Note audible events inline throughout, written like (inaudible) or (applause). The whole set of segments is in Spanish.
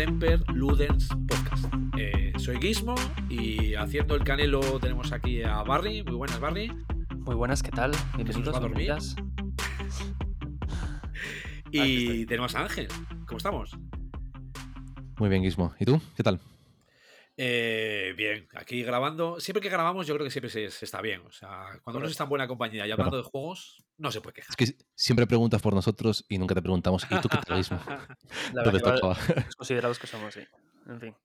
Semper Ludens Podcast. Eh, soy Gizmo y haciendo el canelo tenemos aquí a Barry. Muy buenas, Barry. Muy buenas, ¿qué tal? Bienvenidos, va a dormir. bienvenidas. (laughs) Y tenemos a Ángel. ¿Cómo estamos? Muy bien, Guismo. ¿Y tú? ¿Qué tal? Eh, bien, aquí grabando. Siempre que grabamos, yo creo que siempre se, se está bien. O sea, cuando uno está en buena compañía y hablando de juegos, no se puede quejar. Es que siempre preguntas por nosotros y nunca te preguntamos, ¿y tú qué tal, Guismo? (laughs) (laughs) La considerados que somos, sí. En fin.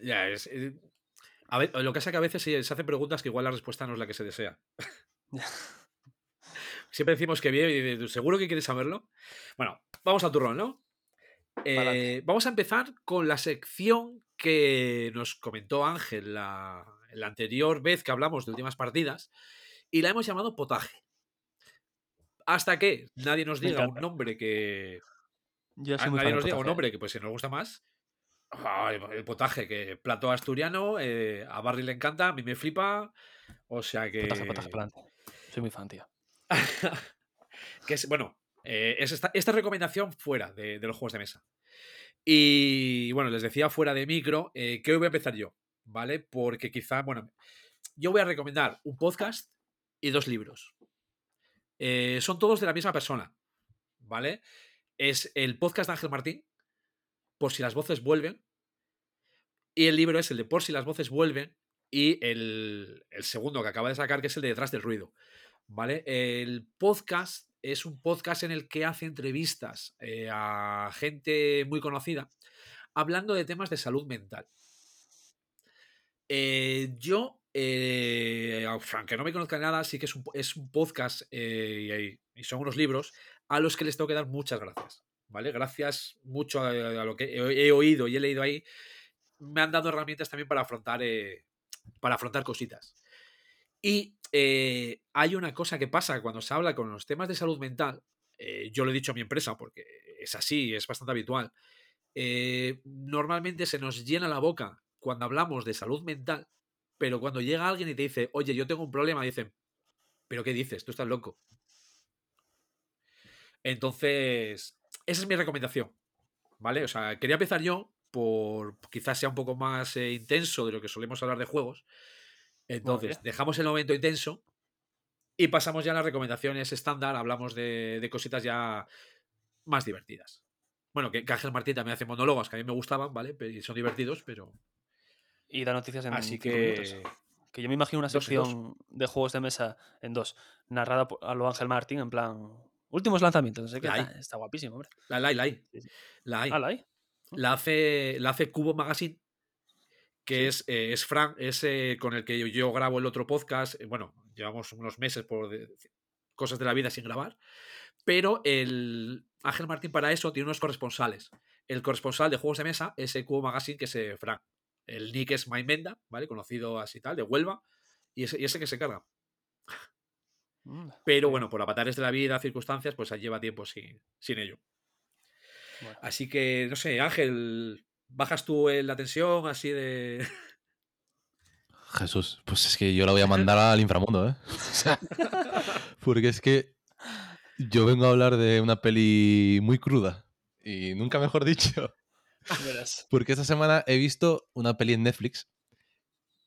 Ya, es. eh, a ver, lo que pasa es que a veces se, se hacen preguntas que igual la respuesta no es la que se desea. (laughs) Siempre decimos que bien y dices, ¿seguro que quieres saberlo? Bueno, vamos al turrón, ¿no? Eh, vamos a empezar con la sección que nos comentó Ángel la, la anterior vez que hablamos de últimas partidas y la hemos llamado potaje. Hasta que nadie nos diga un nombre que, nadie nos diga un nombre que pues si nos gusta más. el- potaje, que plato asturiano, eh, a Barry le encanta, a mí me flipa. O sea que. Potaje, potaje. Soy muy fan, tío. (laughs) que es, bueno, eh, es esta, esta recomendación fuera de, de los juegos de mesa. Y bueno, les decía fuera de micro, eh, que hoy voy a empezar yo, ¿vale? Porque quizá, bueno, yo voy a recomendar un podcast y dos libros. Eh, son todos de la misma persona, ¿vale? Es el podcast de Ángel Martín, por si las voces vuelven, y el libro es el de por si las voces vuelven, y el, el segundo que acaba de sacar, que es el de detrás del ruido. ¿Vale? El podcast es un podcast en el que hace entrevistas eh, a gente muy conocida hablando de temas de salud mental. Eh, yo, eh, aunque no me conozca nada, sí que es un, podcast y, son unos libros a los que les tengo que dar muchas gracias. ¿Vale? Gracias mucho a, lo que he, he oído y he leído ahí. Me han dado herramientas también para afrontar, para afrontar cositas. Y eh, hay una cosa que pasa cuando se habla con los temas de salud mental. eh, yo lo he dicho a mi empresa porque es así, es bastante habitual. eh, normalmente se nos llena la boca cuando hablamos de salud mental, pero cuando llega alguien y te dice, oye, yo tengo un problema, dicen, ¿pero qué dices? Tú estás loco. Entonces, esa es mi recomendación. ¿Vale? O sea, quería empezar yo por quizás sea un poco más intenso de lo que solemos hablar de juegos. Entonces, dejamos el momento intenso y pasamos ya a las recomendaciones estándar. Hablamos de, de cositas ya más divertidas. Bueno, que, Ángel Martín también hace monólogos que a mí me gustaban, ¿vale? Pero- Y son divertidos, pero. Y da noticias en Así que. Que yo me imagino una sección de juegos de mesa en dos, narrada por- a lo Ángel Martín, en plan. Últimos lanzamientos, no sé qué. La hay. Está, está guapísimo, hombre. La, la hay, la hay. Sí, sí. La hay. Ah, la hay. La hace, la hace Cubo Magazine, que es, eh, es Fran, es eh, con el que yo, yo grabo el otro podcast. eh, Bueno, llevamos unos meses por de- cosas de la vida sin grabar. Pero el Ángel Martín para eso tiene unos corresponsales. El corresponsal de juegos de mesa es el Cubo Magazine, que es eh, Fran. El nick es Maimenda, ¿vale? Conocido así tal, de Huelva. Y ese, y ese que se carga. Mm, Pero bueno, por avatares de la vida, circunstancias, pues lleva tiempo sin, sin ello. Bueno. Así que, no sé, Ángel, ¿bajas tú eh, la tensión así de. (laughs) Jesús, pues es que yo la voy a mandar al inframundo, ¿eh? (laughs) O sea, porque es que yo vengo a hablar de una peli muy cruda. Y nunca mejor dicho. Verás. Porque esta semana he visto una peli en Netflix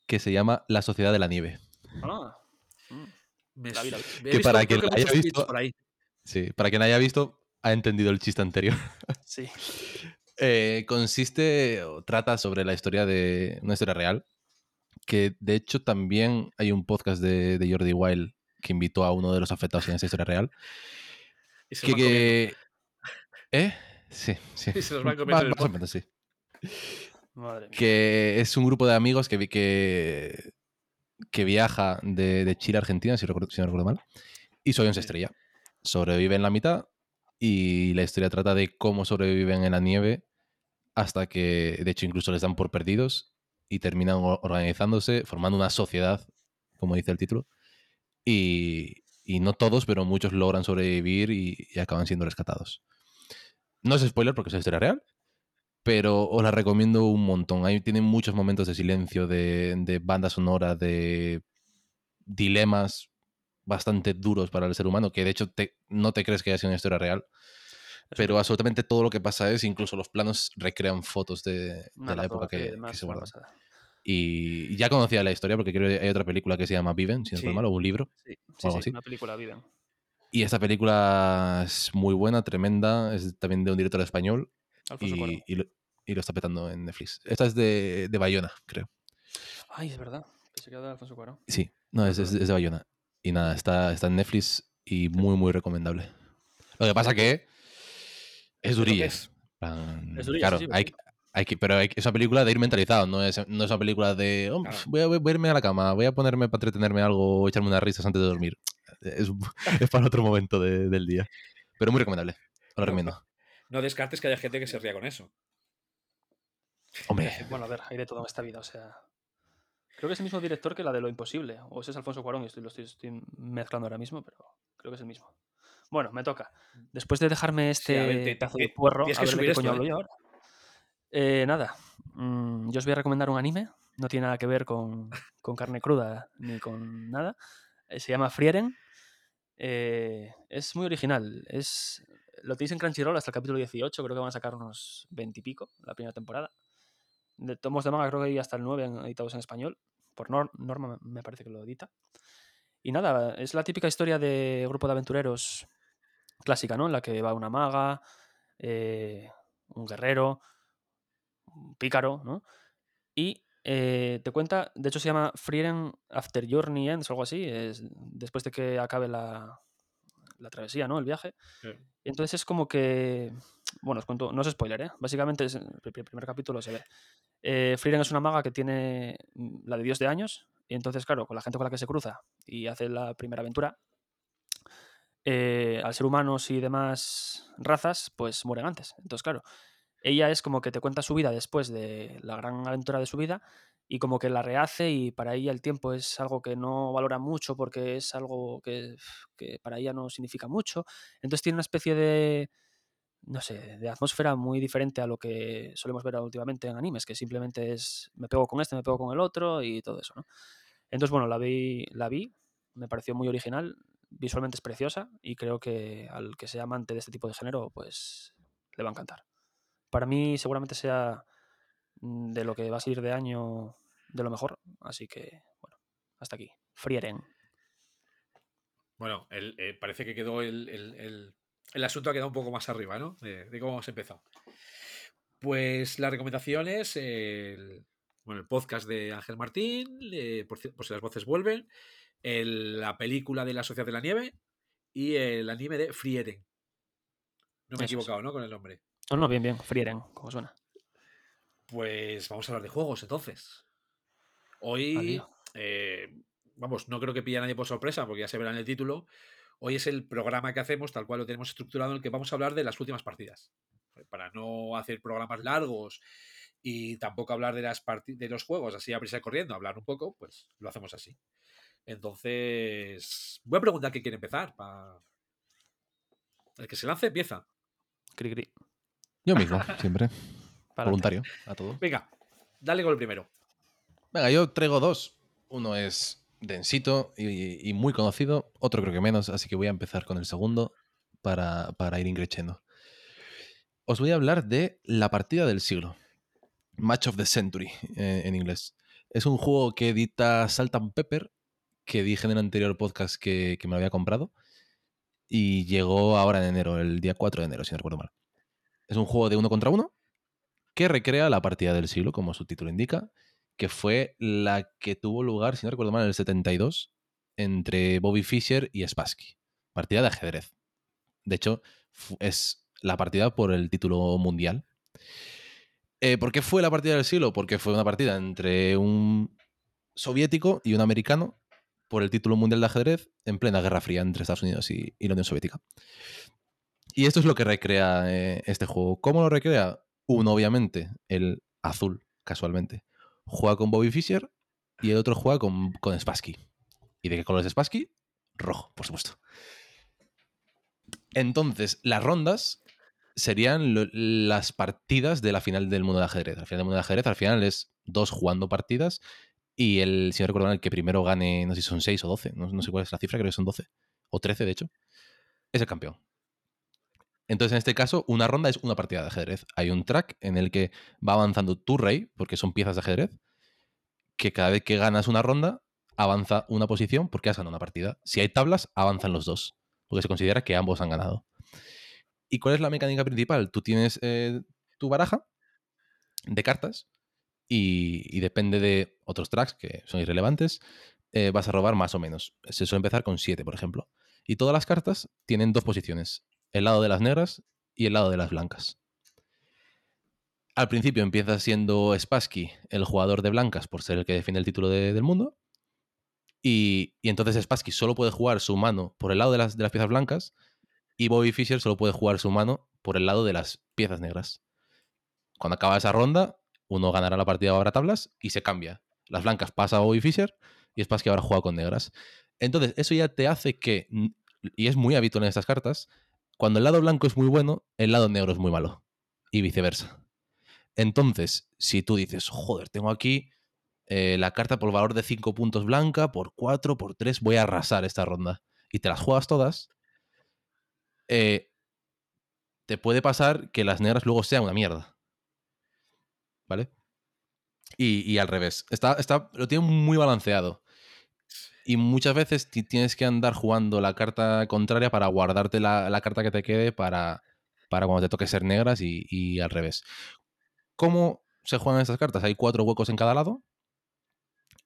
que se llama La Sociedad de la Nieve. Ah, mm. Me La vi, la vi. su- he Que visto, para la haya visto- por ahí. Sí, para quien la haya visto, ha entendido el chiste anterior. Sí. (laughs) Eh, consiste o trata sobre la historia de una historia real. Que de hecho también hay un podcast de, de Jordi Wild que invitó a uno de los afectados en esa historia real. (laughs) Y se Que, que- ¿Eh? Sí, sí. (laughs) Y se los (laughs) van comiendo menos, sí. Madre mía. Que es un grupo de amigos que, que, que viaja de, de Chile a Argentina, si, recuerdo- si no recuerdo mal. Y se Sí. estrella. Sobrevive en la mitad y la historia trata de cómo sobreviven en la nieve hasta que, de hecho, incluso les dan por perdidos y terminan organizándose, formando una sociedad, como dice el título. Y, y no todos, pero muchos logran sobrevivir y, acaban siendo rescatados. No es spoiler porque es una historia real, pero os la recomiendo un montón. Ahí tienen muchos momentos de silencio, de, de banda sonora, de dilemas bastante duros para el ser humano, que de hecho te- no te crees que haya sido una historia real. pero absolutamente todo lo que pasa es, incluso los planos recrean fotos de, de la época que, que demás, se guardan. Y ya conocía la historia porque creo que hay otra película que se llama Viven, si no Sí. recuerdo mal, o un libro. Sí, sí, algo sí, así. una película Viven. Y esta película es muy buena, tremenda, es también de un director español Alfonso y, y lo, y lo está petando en Netflix. Esta es de, de Bayona, creo. Ay, es verdad. Pensé que era de Alfonso Cuarón. Sí, no, Es es- es de Bayona. Y nada, está, está en Netflix y muy, muy recomendable. Lo que pasa que es durilla. es. plan, Es durilla, claro, sí, hay, hay que, pero hay, es una película de ir mentalizado, no es, no es una película de "Oh, Claro. voy, a, voy a irme a la cama, voy a ponerme para entretenerme algo o echarme unas risas antes de dormir. Es, es para otro momento de- del día. Pero muy recomendable. Lo No, recomiendo. No descartes que haya gente que se ría con eso. Hombre, (laughs) Bueno, a ver, hay de todo en esta vida, o sea. Creo que es el mismo director que la de Lo Imposible. O ese es Alfonso Cuarón y estoy, lo estoy, estoy mezclando ahora mismo, pero creo que es el mismo. Bueno, me toca. Después de dejarme Sí, este a ver, te- pedazo te- de puerro, a ver de qué coño ¿eh? hablo yo ahora. Eh, nada, mm, yo os voy a recomendar un anime. No tiene nada que ver con, con carne cruda ni con nada. Eh, se llama Frieren. Eh, es muy original. Es, lo tenéis en Crunchyroll hasta el capítulo 18. Creo que van a sacar unos 20 y pico la primera temporada. De tomos de manga creo que hay hasta el 9 en- editados en español. Por Nor- Norma me parece que lo edita. Y nada, es la típica historia de grupo de aventureros clásica, ¿no? En la que va una maga, eh, un guerrero, un pícaro, ¿no? Y eh, te cuenta, de hecho se llama Frieren After Journey Ends o algo así, es después de que acabe la, la travesía, ¿no? El viaje. Entonces es como que. Bueno, os cuento, no es spoiler, ¿eh? Básicamente es, el pri- primer capítulo se ve. Eh, es una maga que tiene mm, la de Dios de años. Y entonces, claro, con la gente con la que se cruza y hace la primera aventura, eh, al ser humanos y demás razas, pues mueren antes. Entonces, claro, ella es como que te cuenta su vida después de la gran aventura de su vida y como que la rehace y para ella el tiempo es algo que no valora mucho porque es algo que para ella no significa mucho. Entonces tiene una especie de, no sé, de atmósfera muy diferente a lo que solemos ver últimamente en animes, que simplemente es me pego con este, me pego con el otro y todo eso, ¿no? Entonces, bueno, la vi, la vi, me pareció muy original, visualmente es preciosa y creo que al que sea amante de este tipo de género, pues le va a encantar. Para mí seguramente sea mm, de lo que va a salir de año de lo mejor, así que, bueno, hasta aquí. Frieren. Bueno, el- eh, parece que quedó el, el- el- el asunto ha quedado un poco más arriba, ¿no? De, de cómo hemos empezado. Pues la recomendación es el, bueno, el podcast de Ángel Martín, eh, por, si las voces vuelven, el- la película de la Sociedad de la Nieve y el anime de Frieren. No me he es. equivocado, ¿no? Con el nombre. No, no, bien, bien, Frieren, como suena. Pues vamos a hablar de juegos entonces. Hoy, eh, vamos, no creo que pille a nadie por sorpresa porque ya se verá en el título. Hoy es el programa que hacemos, tal cual lo tenemos estructurado, en el que vamos a hablar de las últimas partidas. Para no hacer programas largos y tampoco hablar de, las de los juegos así a prisa corriendo, hablar un poco, pues lo hacemos así. Entonces, voy a preguntar quién quiere empezar. pa- El que se lance empieza. Cri, cri. yo mismo, siempre. (laughs) Voluntario, a todo. Venga, dale con el primero. Venga, yo traigo dos. Uno es densito y, muy conocido, otro creo que menos, así que voy a empezar con el segundo para, para ir increciendo. Os voy a hablar de la partida del siglo. Match of the Century eh, en inglés. Es un juego que edita Salt and Pepper, que dije en el anterior podcast que, que me lo había comprado. Y llegó ahora en enero, el día 4 de enero, si no recuerdo mal. Es un juego de uno contra uno que recrea la partida del siglo, como su título indica, que fue la que tuvo lugar, si no recuerdo mal, en el 72, entre Bobby Fischer y Spassky. Partida de ajedrez. De hecho, es la partida por el título mundial. Eh, ¿Por qué fue la partida del siglo? Porque fue una partida entre un soviético y un americano por el título mundial de ajedrez en plena Guerra Fría entre Estados Unidos y, y la Unión Soviética. Y esto es lo que recrea eh, este juego. ¿Cómo lo recrea? Uno, obviamente, el azul, casualmente. Juega con Bobby Fischer y el otro juega con, con Spassky. ¿Y de qué color es Spassky? Rojo, por supuesto. Entonces, las rondas serían las partidas de la final del mundo de ajedrez. La final del mundo de ajedrez, al final es dos jugando partidas y el, si no el que primero gane, no sé si son 6 o 12, no, no sé cuál es la cifra, creo que son 12, o 13 de hecho, es el campeón. Entonces, en este caso, una ronda es una partida de ajedrez. Hay un track en el que va avanzando tu rey, porque son piezas de ajedrez, que cada vez que ganas una ronda, avanza una posición porque has ganado una partida. Si hay tablas, avanzan los dos, porque se considera que ambos han ganado. ¿Y cuál es la mecánica principal? Tú tienes eh, tu baraja de cartas y, depende de otros tracks que son irrelevantes, eh, vas a robar más o menos. Se suele empezar con 7, por ejemplo. Y todas las cartas tienen dos posiciones, el lado de las negras y el lado de las blancas. Al principio empieza siendo Spassky el jugador de blancas por ser el que defiende el título del mundo. Y, entonces Spassky solo puede jugar su mano por el lado de las, de las piezas blancas y Bobby Fischer solo puede jugar su mano por el lado de las piezas negras. Cuando acaba esa ronda, uno ganará la partida ahora tablas y se cambia. Las blancas pasa a Bobby Fischer y Spassky ahora juega con negras. Entonces, eso ya te hace que, y es muy habitual en estas cartas, cuando el lado blanco es muy bueno, el lado negro es muy malo. Y viceversa. Entonces, si tú dices, joder, tengo aquí eh, la carta por valor de 5 puntos blanca, por 4, por 3, voy a arrasar esta ronda. Y te las juegas todas, eh, te puede pasar que las negras luego sean una mierda. ¿Vale? Y, al revés. Está, está, lo tiene muy balanceado. Y muchas veces tienes que andar jugando la carta contraria para guardarte la, carta que te quede para, cuando te toque ser negras y, al revés. ¿Cómo se juegan estas cartas? Hay cuatro huecos en cada lado.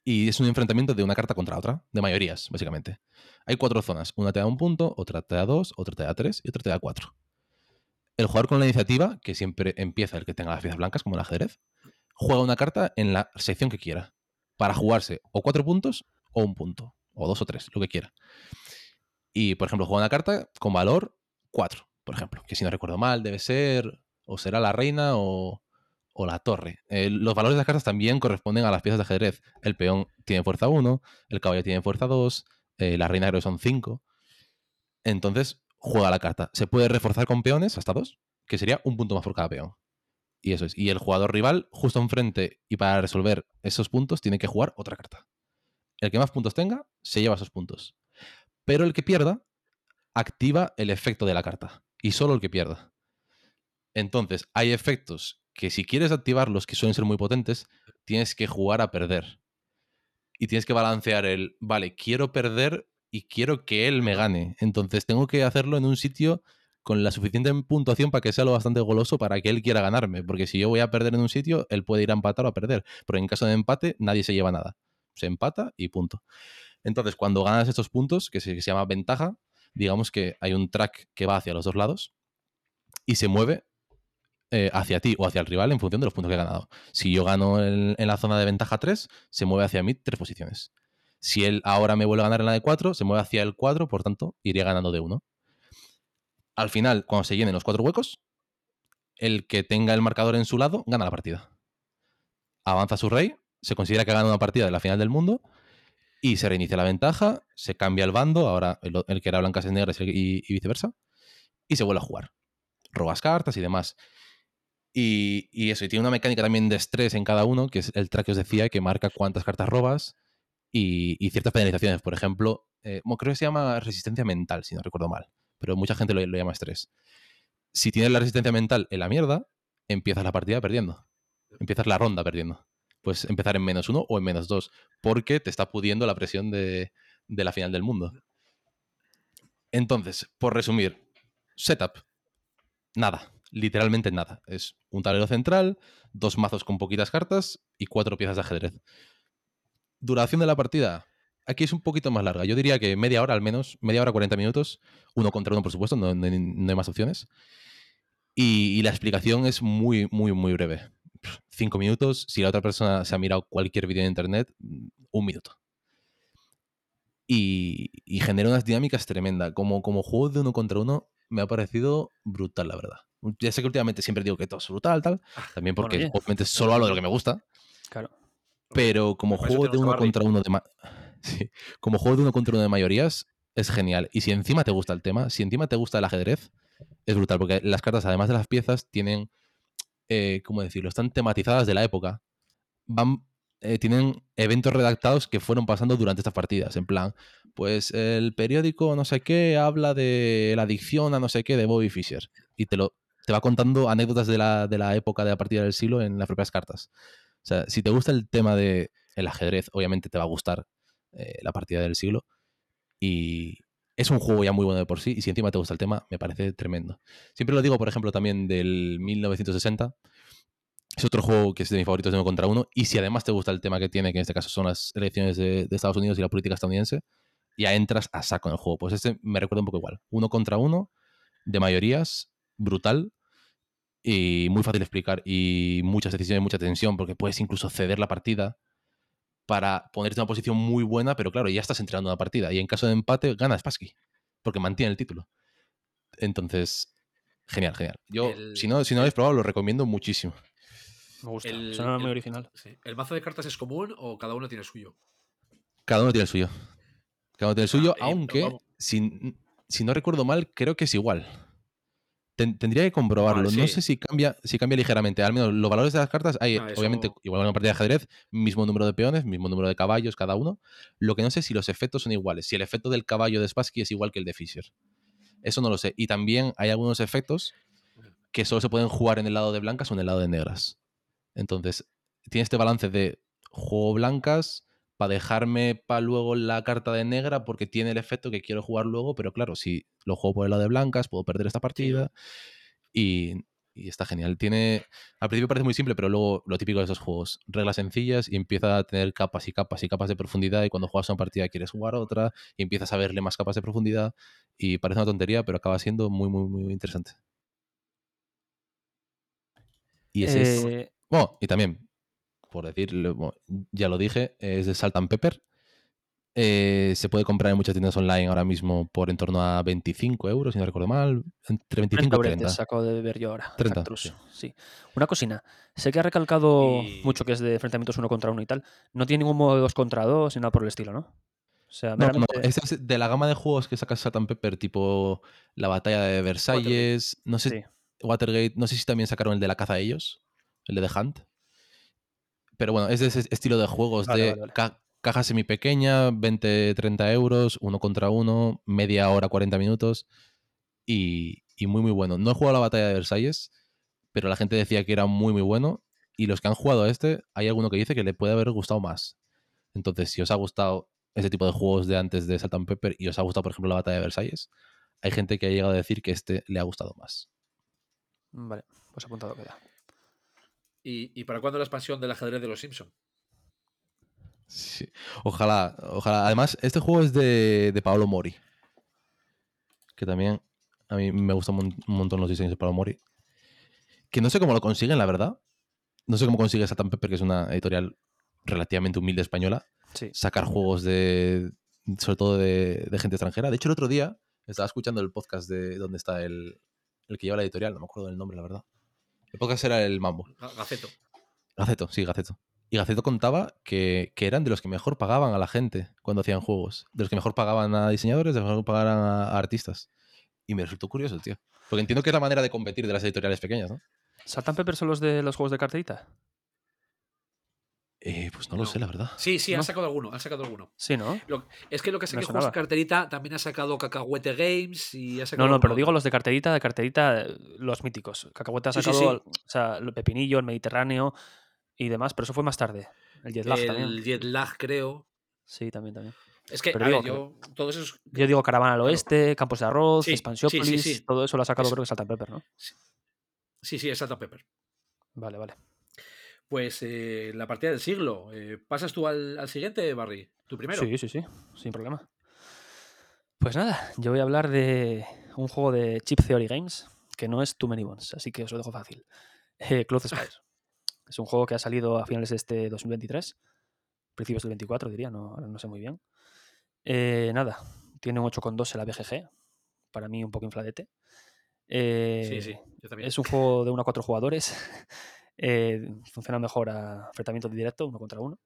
Y es un enfrentamiento de una carta contra otra, de mayorías, básicamente. Hay cuatro zonas. Una te da un punto, otra te da dos, otra te da tres y otra te da cuatro. El jugador con la iniciativa, que siempre empieza el que tenga las piezas blancas, como el ajedrez, juega una carta en la sección que quiera. Para jugarse o cuatro puntos o un punto, o dos o tres, lo que quiera. Y, por ejemplo, juega una carta con valor 4, por ejemplo, que si no recuerdo mal, debe ser o será la reina o, o la torre. los valores de las cartas también corresponden a las piezas de ajedrez. El peón tiene fuerza 1, el caballo tiene fuerza 2, eh, la reina creo que son 5. Entonces, juega la carta. Se puede reforzar con peones hasta 2, que sería un punto más por cada peón. Y eso es. Y el jugador rival, justo enfrente, y para resolver esos puntos, tiene que jugar otra carta. El que más puntos tenga, se lleva esos puntos. Pero el que pierda, activa el efecto de la carta. Y solo el que pierda. Entonces, hay efectos que si quieres activarlos, que suelen ser muy potentes, tienes que jugar a perder. Y tienes que balancear el, vale, quiero perder y quiero que él me gane. Entonces tengo que hacerlo en un sitio con la suficiente puntuación para que sea lo bastante goloso para que él quiera ganarme. Porque si yo voy a perder en un sitio, él puede ir a empatar o a perder. Pero en caso de empate, nadie se lleva nada se empata y punto. Entonces, cuando ganas estos puntos, que se, llama ventaja, digamos que hay un track que va hacia los dos lados y se mueve eh, hacia ti o hacia el rival en función de los puntos que he ganado. Si yo gano en, la zona de ventaja 3, se mueve hacia mí tres posiciones. Si él ahora me vuelve a ganar en la de 4, se mueve hacia el 4, por tanto, iría ganando de 1. Al final, cuando se llenen los cuatro huecos, el que tenga el marcador en su lado gana la partida. Avanza su rey se considera que ha ganado una partida de la final del mundo y se reinicia la ventaja, se cambia el bando, ahora el, que era blancas es negras y, viceversa, y se vuelve a jugar. Robas cartas y demás. Y, eso, y tiene una mecánica también de estrés en cada uno, que es el track que os decía, que marca cuántas cartas robas y, ciertas penalizaciones. Por ejemplo, eh, creo que se llama resistencia mental, si no recuerdo mal, pero mucha gente lo, lo llama estrés. Si tienes la resistencia mental en la mierda, empiezas la partida perdiendo. Empiezas la ronda perdiendo pues empezar en menos uno o en menos dos, porque te está pudiendo la presión de, la final del mundo. Entonces, por resumir, setup, nada, literalmente nada. Es un tablero central, dos mazos con poquitas cartas y cuatro piezas de ajedrez. Duración de la partida, aquí es un poquito más larga. Yo diría que media hora al menos, media hora, 40 minutos, uno contra uno, por supuesto, no, hay más opciones. y, la explicación es muy, muy, muy breve cinco minutos. Si la otra persona se ha mirado cualquier vídeo en internet, mm, un minuto. Y, genera unas dinámicas tremendas. Como, como juego de uno contra uno, me ha parecido brutal, la verdad. Ya sé que últimamente siempre digo que todo es brutal, tal. También porque obviamente solo hablo de lo que me gusta. Claro. Pero como juego de uno contra uno de (laughs) como juego de uno contra uno de mayorías, es genial. Y si encima te gusta el tema, si encima te gusta el ajedrez, es brutal. Porque las cartas, además de las piezas, tienen eh, ¿cómo decirlo? Están tematizadas de la época. Van, eh, tienen eventos redactados que fueron pasando durante estas partidas. En plan, pues el periódico no sé qué habla de la adicción a no sé qué de Bobby Fischer. Y te lo te va contando anécdotas de la, de la época de la partida del siglo en las propias cartas. O sea, si te gusta el tema del el ajedrez, obviamente te va a gustar eh, la partida del siglo. Y es un juego ya muy bueno de por sí. Y si encima te gusta el tema, me parece tremendo. Siempre lo digo, por ejemplo, también del 1960. Es otro juego que es de mis favoritos de uno contra uno. Y si además te gusta el tema que tiene, que en este caso son las elecciones de, de Estados Unidos y la política estadounidense, ya entras a saco en el juego. Pues este me recuerda un poco igual. Uno contra uno, de mayorías, brutal y muy fácil de explicar y muchas decisiones, mucha tensión, porque puedes incluso ceder la partida para ponerte en una posición muy buena, pero claro, ya estás entrenando una partida y en caso de empate gana Spassky, porque mantiene el título. Entonces, genial, genial. Yo, El- si no, si no lo habéis probado, lo recomiendo muchísimo. Me gusta. El- Suena muy el- original. Sí. ¿El mazo de cartas es común o cada uno tiene el suyo? Cada uno tiene el suyo. Cada uno tiene el Ah, suyo, eh, aunque, si, si no recuerdo mal, creo que es igual. Ten- tendría que comprobarlo. Vale, No sé si cambia, si cambia ligeramente. Al menos los valores de las cartas hay, Ah, eso- obviamente, igual en una partida de ajedrez, mismo número de peones, mismo número de caballos cada uno. Lo que no sé es si los efectos son iguales. Si el efecto del caballo de Spassky es igual que el de Fischer. Eso no lo sé. Y también hay algunos efectos que solo se pueden jugar en el lado de blancas o en el lado de negras. Entonces, tiene este balance de juego blancas para dejarme para luego la carta de negra porque tiene el efecto que quiero jugar luego, pero claro, si lo juego por el lado de blancas, puedo perder esta partida. Y, y está genial. Tiene. Al principio parece muy simple, pero luego lo típico de esos juegos. Reglas sencillas y empieza a tener capas y capas y capas de profundidad. Y cuando juegas una partida quieres jugar otra. Y empiezas a verle más capas de profundidad. Y parece una tontería, pero acaba siendo muy, muy, muy interesante. Y ese es. Eh, Bueno, y también, por decirlo, ya lo dije, es de Salt and Pepper. Eh, se puede comprar en muchas tiendas online ahora mismo por en torno a 25 euros, si no recuerdo mal. Entre 25 y 30 30. acabo de ver yo ahora. 30, Cactus, sí. sí. Una cocina. Sé que ha recalcado Y- mucho que es de enfrentamientos uno contra uno y tal. No tiene ningún modo de dos contra dos ni nada por el estilo, ¿no? O sea, No, no, este es de la gama de juegos que saca Salt and Pepper, tipo la batalla de Versalles, no sé, Sí. Watergate, no sé si también sacaron el de la caza de ellos, el de The Hunt. Pero bueno, es de ese estilo de juegos Vale, de vale, vale. ca- caja semi pequeña, 20, 30 euros, uno contra uno, media hora, 40 minutos. Y, y muy, muy bueno. No he jugado a la batalla de Versalles, pero la gente decía que era muy, muy bueno. Y los que han jugado a este, hay alguno que dice que le puede haber gustado más. Entonces, si os ha gustado ese tipo de juegos de antes de Salt and Pepper y os ha gustado, por ejemplo, la batalla de Versalles, hay gente que ha llegado a decir que este le ha gustado más. Vale, pues apuntado queda. ¿Y, y para cuándo la expansión del ajedrez de los Simpson? Sí. Ojalá, ojalá. Además, este juego es de, de Paolo Mori. Que también a mí me gustan un, mon- un montón los diseños de Paolo Mori. Que no sé cómo lo consiguen, la verdad. No sé cómo consigue Salt and Pepper, que es una editorial relativamente humilde española, Sí. sacar juegos de. sobre todo de, de gente extranjera. De hecho, el otro día estaba escuchando el podcast de donde está el, el que lleva la editorial, no me acuerdo del nombre, la verdad. El podcast era el Mambo. Ga- Gaceto. Gaceto, sí, Gaceto. Y Gaceto contaba que, que eran de los que mejor pagaban a la gente cuando hacían juegos. De los que mejor pagaban a diseñadores, de los que mejor pagaban a, a artistas. Y me resultó curioso, tío. Porque entiendo que es la manera de competir de las editoriales pequeñas, ¿no? ¿Saltan Pepper son los de los juegos de carterita? Eh, pues no, lo sé, la verdad. Sí, sí, ¿No? han sacado alguno, han sacado alguno. Sí, ¿no? Lo- es que lo que sé que juegos de carterita también ha sacado Cacahuete Games y ha sacado. No, no, pero digo los de carterita, de carterita, los míticos. Cacahuete ha Sí, sí, sacado, sí. o sea, el Pepinillo, el Mediterráneo y demás, pero eso fue más tarde. El Jet Lag El también. Jet Lag, creo. Sí, también, también. Es que, Pero a ver, yo. Todos esos. Yo digo Caravana al Claro. Oeste, Campos de Arroz, Sí, sí, sí, Expansiópolis, sí. todo eso lo ha sacado Es- creo que Saltan Pepper, ¿no? Sí, sí, es Salt and Pepper. Vale, vale. Pues eh, la partida del siglo. Eh, ¿Pasas tú al, al siguiente, Barry? ¿Tu primero? Sí, sí, sí, sin problema. Pues nada, yo voy a hablar de un juego de Chip Theory Games que no es Too Many Bones, así que os lo dejo fácil. Eh, Cloth (laughs) es un juego que ha salido a finales de este 2023, principios del 24 diría, no, no sé muy bien. Eh, nada, tiene un 8,2 en la BGG, para mí un poco infladete. Eh, sí, sí, yo también. Es un juego de 1 a 4 jugadores. Eh, funciona mejor a enfrentamiento directo, uno contra uno.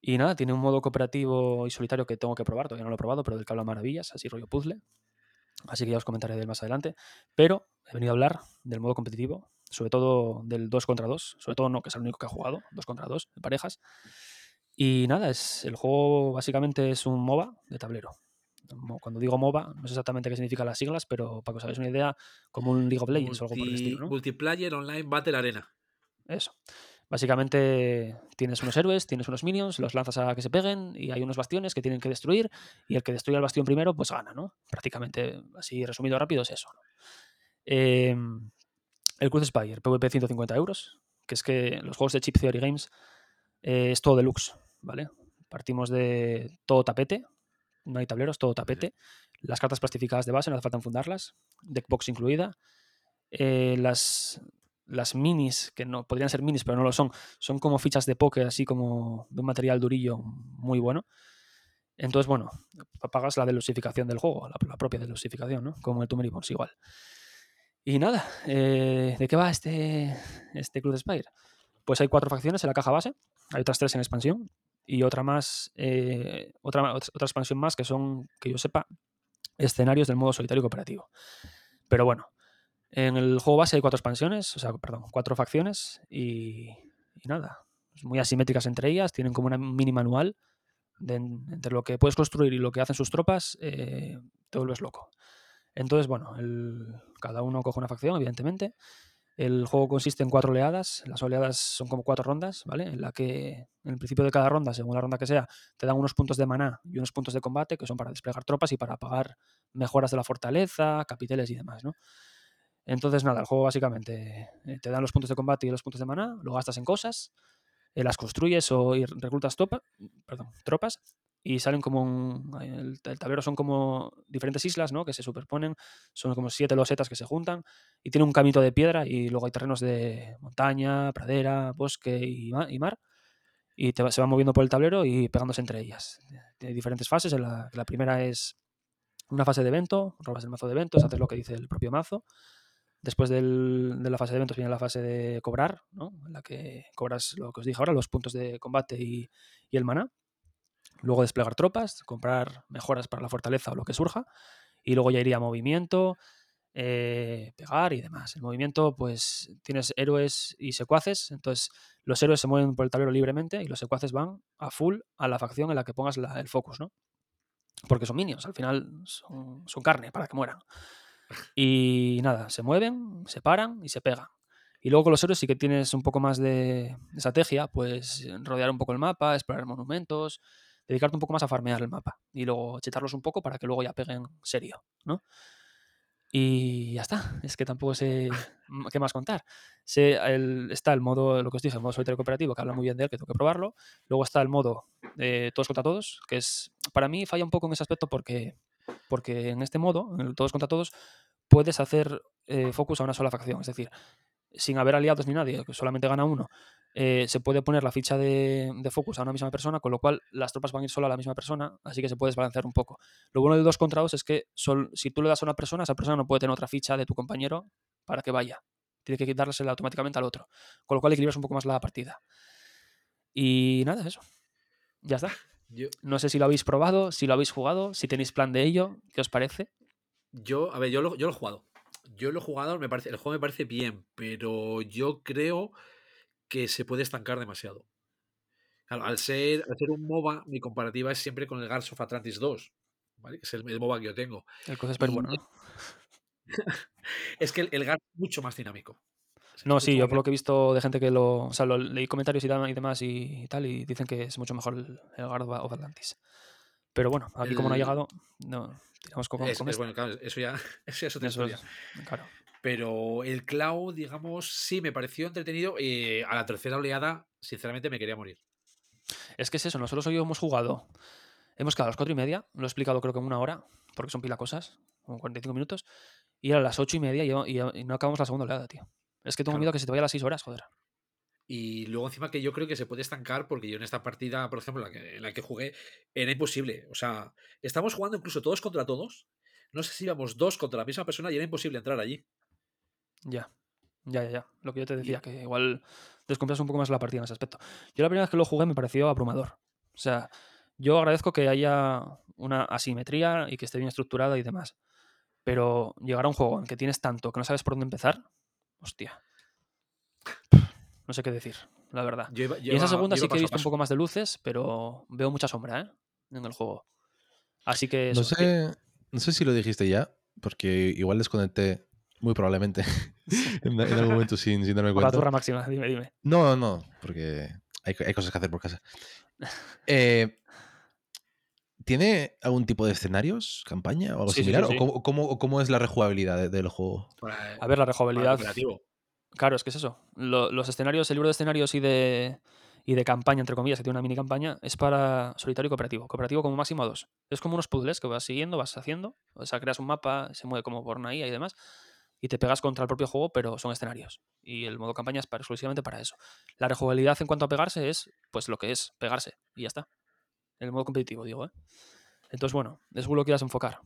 Y nada, tiene un modo cooperativo y solitario que tengo que probar, todavía no lo he probado, pero del que habla maravillas, así rollo puzzle. Así que ya os comentaré de él más adelante. Pero he venido a hablar del modo competitivo, sobre todo del 2 contra 2, sobre todo no, que es el único que ha jugado, 2 contra 2, en parejas. Y nada, es, el juego básicamente es un MOBA de tablero. Cuando digo MOBA, no sé exactamente qué significan las siglas, pero para que os hagáis una idea, como un League of Legends o algo por el Multi- estilo, ¿no? Multiplayer Online Battle Arena. Eso. Básicamente tienes unos héroes, tienes unos minions, los lanzas a que se peguen y hay unos bastiones que tienen que destruir y el que destruya el bastión primero pues gana, ¿no? Prácticamente, así resumido rápido, es eso. ¿no? Em, el Cruz Spire, PvP 150 euros, que es que los juegos de Chip Theory Games eh, es todo deluxe, ¿vale? Partimos de todo tapete, no hay tableros, todo tapete. Las cartas plastificadas de base, no hace falta enfundarlas, deckbox incluida. Eh, las, las minis, que no podrían ser minis, pero no lo son, son como fichas de póker, así como de un material durillo muy bueno. Entonces, bueno, pagas la delusificación del juego, la, la propia delusificación, ¿no? Como el Tumor Bones, igual. Y nada, eh, ¿de qué va este, este Club de Spire? Pues hay cuatro facciones en la caja base, hay otras tres en expansión y otra más, eh, otra, otra expansión más que son, que yo sepa, escenarios del modo solitario cooperativo. Pero bueno, en el juego base hay cuatro expansiones, o sea, perdón, cuatro facciones y, y nada, muy asimétricas entre ellas, tienen como una mini manual de, entre lo que puedes construir y lo que hacen sus tropas, eh, te vuelves loco. Entonces, bueno, el, cada uno coge una facción, evidentemente. El juego consiste en cuatro oleadas. Las oleadas son como cuatro rondas, ¿vale? En la que, en el principio de cada ronda, según la ronda que sea, te dan unos puntos de maná y unos puntos de combate que son para desplegar tropas y para pagar mejoras de la fortaleza, capiteles y demás, ¿no? Entonces, nada, el juego básicamente eh, te dan los puntos de combate y los puntos de maná, lo gastas en cosas, eh, las construyes o y reclutas topa, tropas y salen como un, el, tablero son como diferentes islas ¿no? que se superponen, son como siete losetas que se juntan y tiene un camino de piedra y luego hay terrenos de montaña, pradera, bosque y, ma y mar y se van moviendo por el tablero y pegándose entre ellas. Tiene diferentes fases, la, la primera es una fase de evento, robas el mazo de eventos, haces lo que dice el propio mazo. Después del, de la fase de eventos viene la fase de cobrar, ¿no? en la que cobras lo que os dije ahora, los puntos de combate y, el maná luego desplegar tropas, comprar mejoras para la fortaleza o lo que surja, y luego ya iría movimiento, eh, pegar y demás. El movimiento, pues tienes héroes y secuaces, entonces los héroes se mueven por el tablero libremente y los secuaces van a full a la facción en la que pongas el focus, ¿no? Porque son minions, al final son, son carne para que mueran. Y nada, se mueven, se paran y se pegan. Y luego con los héroes sí que tienes un poco más de, estrategia, pues rodear un poco el mapa, explorar monumentos, dedicarte un poco más a farmear el mapa y luego chetarlos un poco para que luego ya peguen serio, ¿no? Y ya está, es que tampoco sé (laughs) qué más contar. Sé, el, está el modo, lo que os dije, el modo solitario cooperativo, que habla muy bien de él, que tengo que probarlo. Luego está el modo de todos contra todos, que es, para mí falla un poco en ese aspecto porque, porque en este modo, en el todos contra todos, puedes hacer eh, focus a una sola facción, es decir, sin haber aliados ni nadie, que solamente gana uno, eh, se puede poner la ficha de, de, focus a una misma persona, con lo cual las tropas van a ir solo a la misma persona, así que se puede desbalancear un poco. Lo bueno del 2 contra 2 es que si tú le das a una persona, esa persona no puede tener otra ficha de tu compañero para que vaya. Tiene que quitársela automáticamente al otro. Con lo cual equilibras un poco más la partida. Y nada, eso. Ya está. Yo, no sé si lo habéis probado, si lo habéis jugado, si tenéis plan de ello, ¿qué os parece? Yo, a ver, yo lo, yo lo he jugado. Yo lo he jugado, me parece, el juego me parece bien, pero yo creo que se puede estancar demasiado. Claro, al ser, al ser un MOBA, mi comparativa es siempre con el Guards of Atlantis 2, ¿vale? Que es el, el MOBA que yo tengo. El cosa es bueno, ¿no? (laughs) es que el, el es mucho más dinámico. No, sí, yo por lo que he visto de gente que lo. O sea, lo, leí comentarios y, y demás y, y, tal, y dicen que es mucho mejor el, el Guard of Atlantis. Pero bueno, aquí el, como no ha llegado, no, tiramos con, es, con es, bueno, claro, eso ya, (laughs) eso ya es otra eso historia. Es, claro. Pero el Cloud, digamos, sí me pareció entretenido. Y a la tercera oleada, sinceramente, me quería morir. Es que es eso, nosotros hoy hemos jugado. Hemos quedado a las cuatro y media, lo he explicado creo que en una hora, porque son pila cosas, como 45 minutos. Y a las ocho y media y, y no acabamos la segunda oleada, tío. Es que tengo claro. miedo que se te vaya a las seis horas, joder. Y luego encima que yo creo que se puede estancar porque yo en esta partida, por ejemplo, en la que, en la que jugué, era imposible. O sea, estamos jugando incluso todos contra todos. No sé si íbamos dos contra la misma persona y era imposible entrar allí. Ya, ya, ya, ya. Lo que yo te decía, que igual desconfías un poco más la partida en ese aspecto. Yo la primera vez que lo jugué me pareció abrumador. O sea, yo agradezco que haya una asimetría y que esté bien estructurada y demás. Pero llegar a un juego en que tienes tanto que no sabes por dónde empezar, hostia. No sé qué decir, la verdad. Yo iba- y esa segunda sí que he visto un poco más de luces, pero veo mucha sombra, ¿eh? En el juego. Así que No sé, no sé si lo dijiste ya, porque igual desconecté muy probablemente (laughs) en, en algún momento sin, sin darme por la cuenta. turra máxima, dime, dime. No, no, porque hay, hay cosas que hacer por casa. (laughs) Eh, ¿Tiene algún tipo de escenarios, campaña o algo Sí, sí, sí, similar? sí. ¿O cómo, cómo- o cómo es la rejugabilidad de- del juego? Para- A ver, la rejugabilidad. cooperativo. Claro, es que es eso. Lo- los escenarios, el libro de escenarios y de, y de campaña, entre comillas, que tiene una mini campaña, es para solitario y cooperativo. Cooperativo como máximo a dos. Es como unos puzzles que vas siguiendo, vas haciendo. O sea, creas un mapa, se mueve como por una IA y demás. Y te pegas contra el propio juego, pero son escenarios. Y el modo campaña es para, exclusivamente para eso. La rejugabilidad en cuanto a pegarse es, pues lo que es, pegarse. Y ya está. En el modo competitivo, digo, ¿eh? Entonces, bueno, es lo quieras enfocar.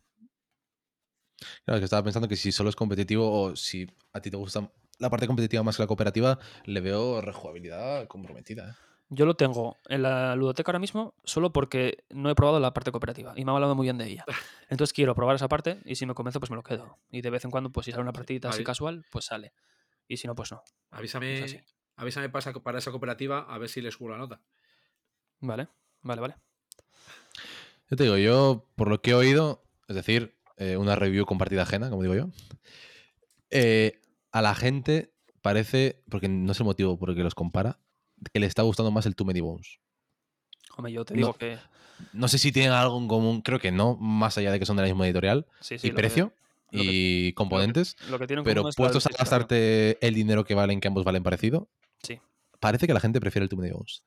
Claro, es que estaba pensando que si solo es competitivo o si a ti te gusta la parte competitiva más que la cooperativa, le veo rejugabilidad comprometida. ¿eh? Yo lo tengo en la ludoteca ahora mismo solo porque no he probado la parte cooperativa y me han hablado muy bien de ella. (laughs) Entonces quiero probar esa parte y si me convence pues me lo quedo. Y de vez en cuando pues si sale una partidita así casual pues sale. Y si no pues no. Avísame, avísame para esa, para esa cooperativa a ver si les subo la nota. Vale, vale, vale. Yo te digo, yo por lo que he oído, es decir, eh, una review con partida ajena, como digo yo, eh, a la gente parece, porque no es el motivo por el que los compara, que le está gustando más el Too Many Bones. Hombre, yo te No. digo que No sé si tienen algo en común, creo que no, más allá de que son de la misma editorial, sí, sí. y que- precio, que- y componentes, Lo que, tienen en pero puestos a gastarte el dinero que valen, que ambos valen parecido, Sí. parece que la gente prefiere el Too Many Bones.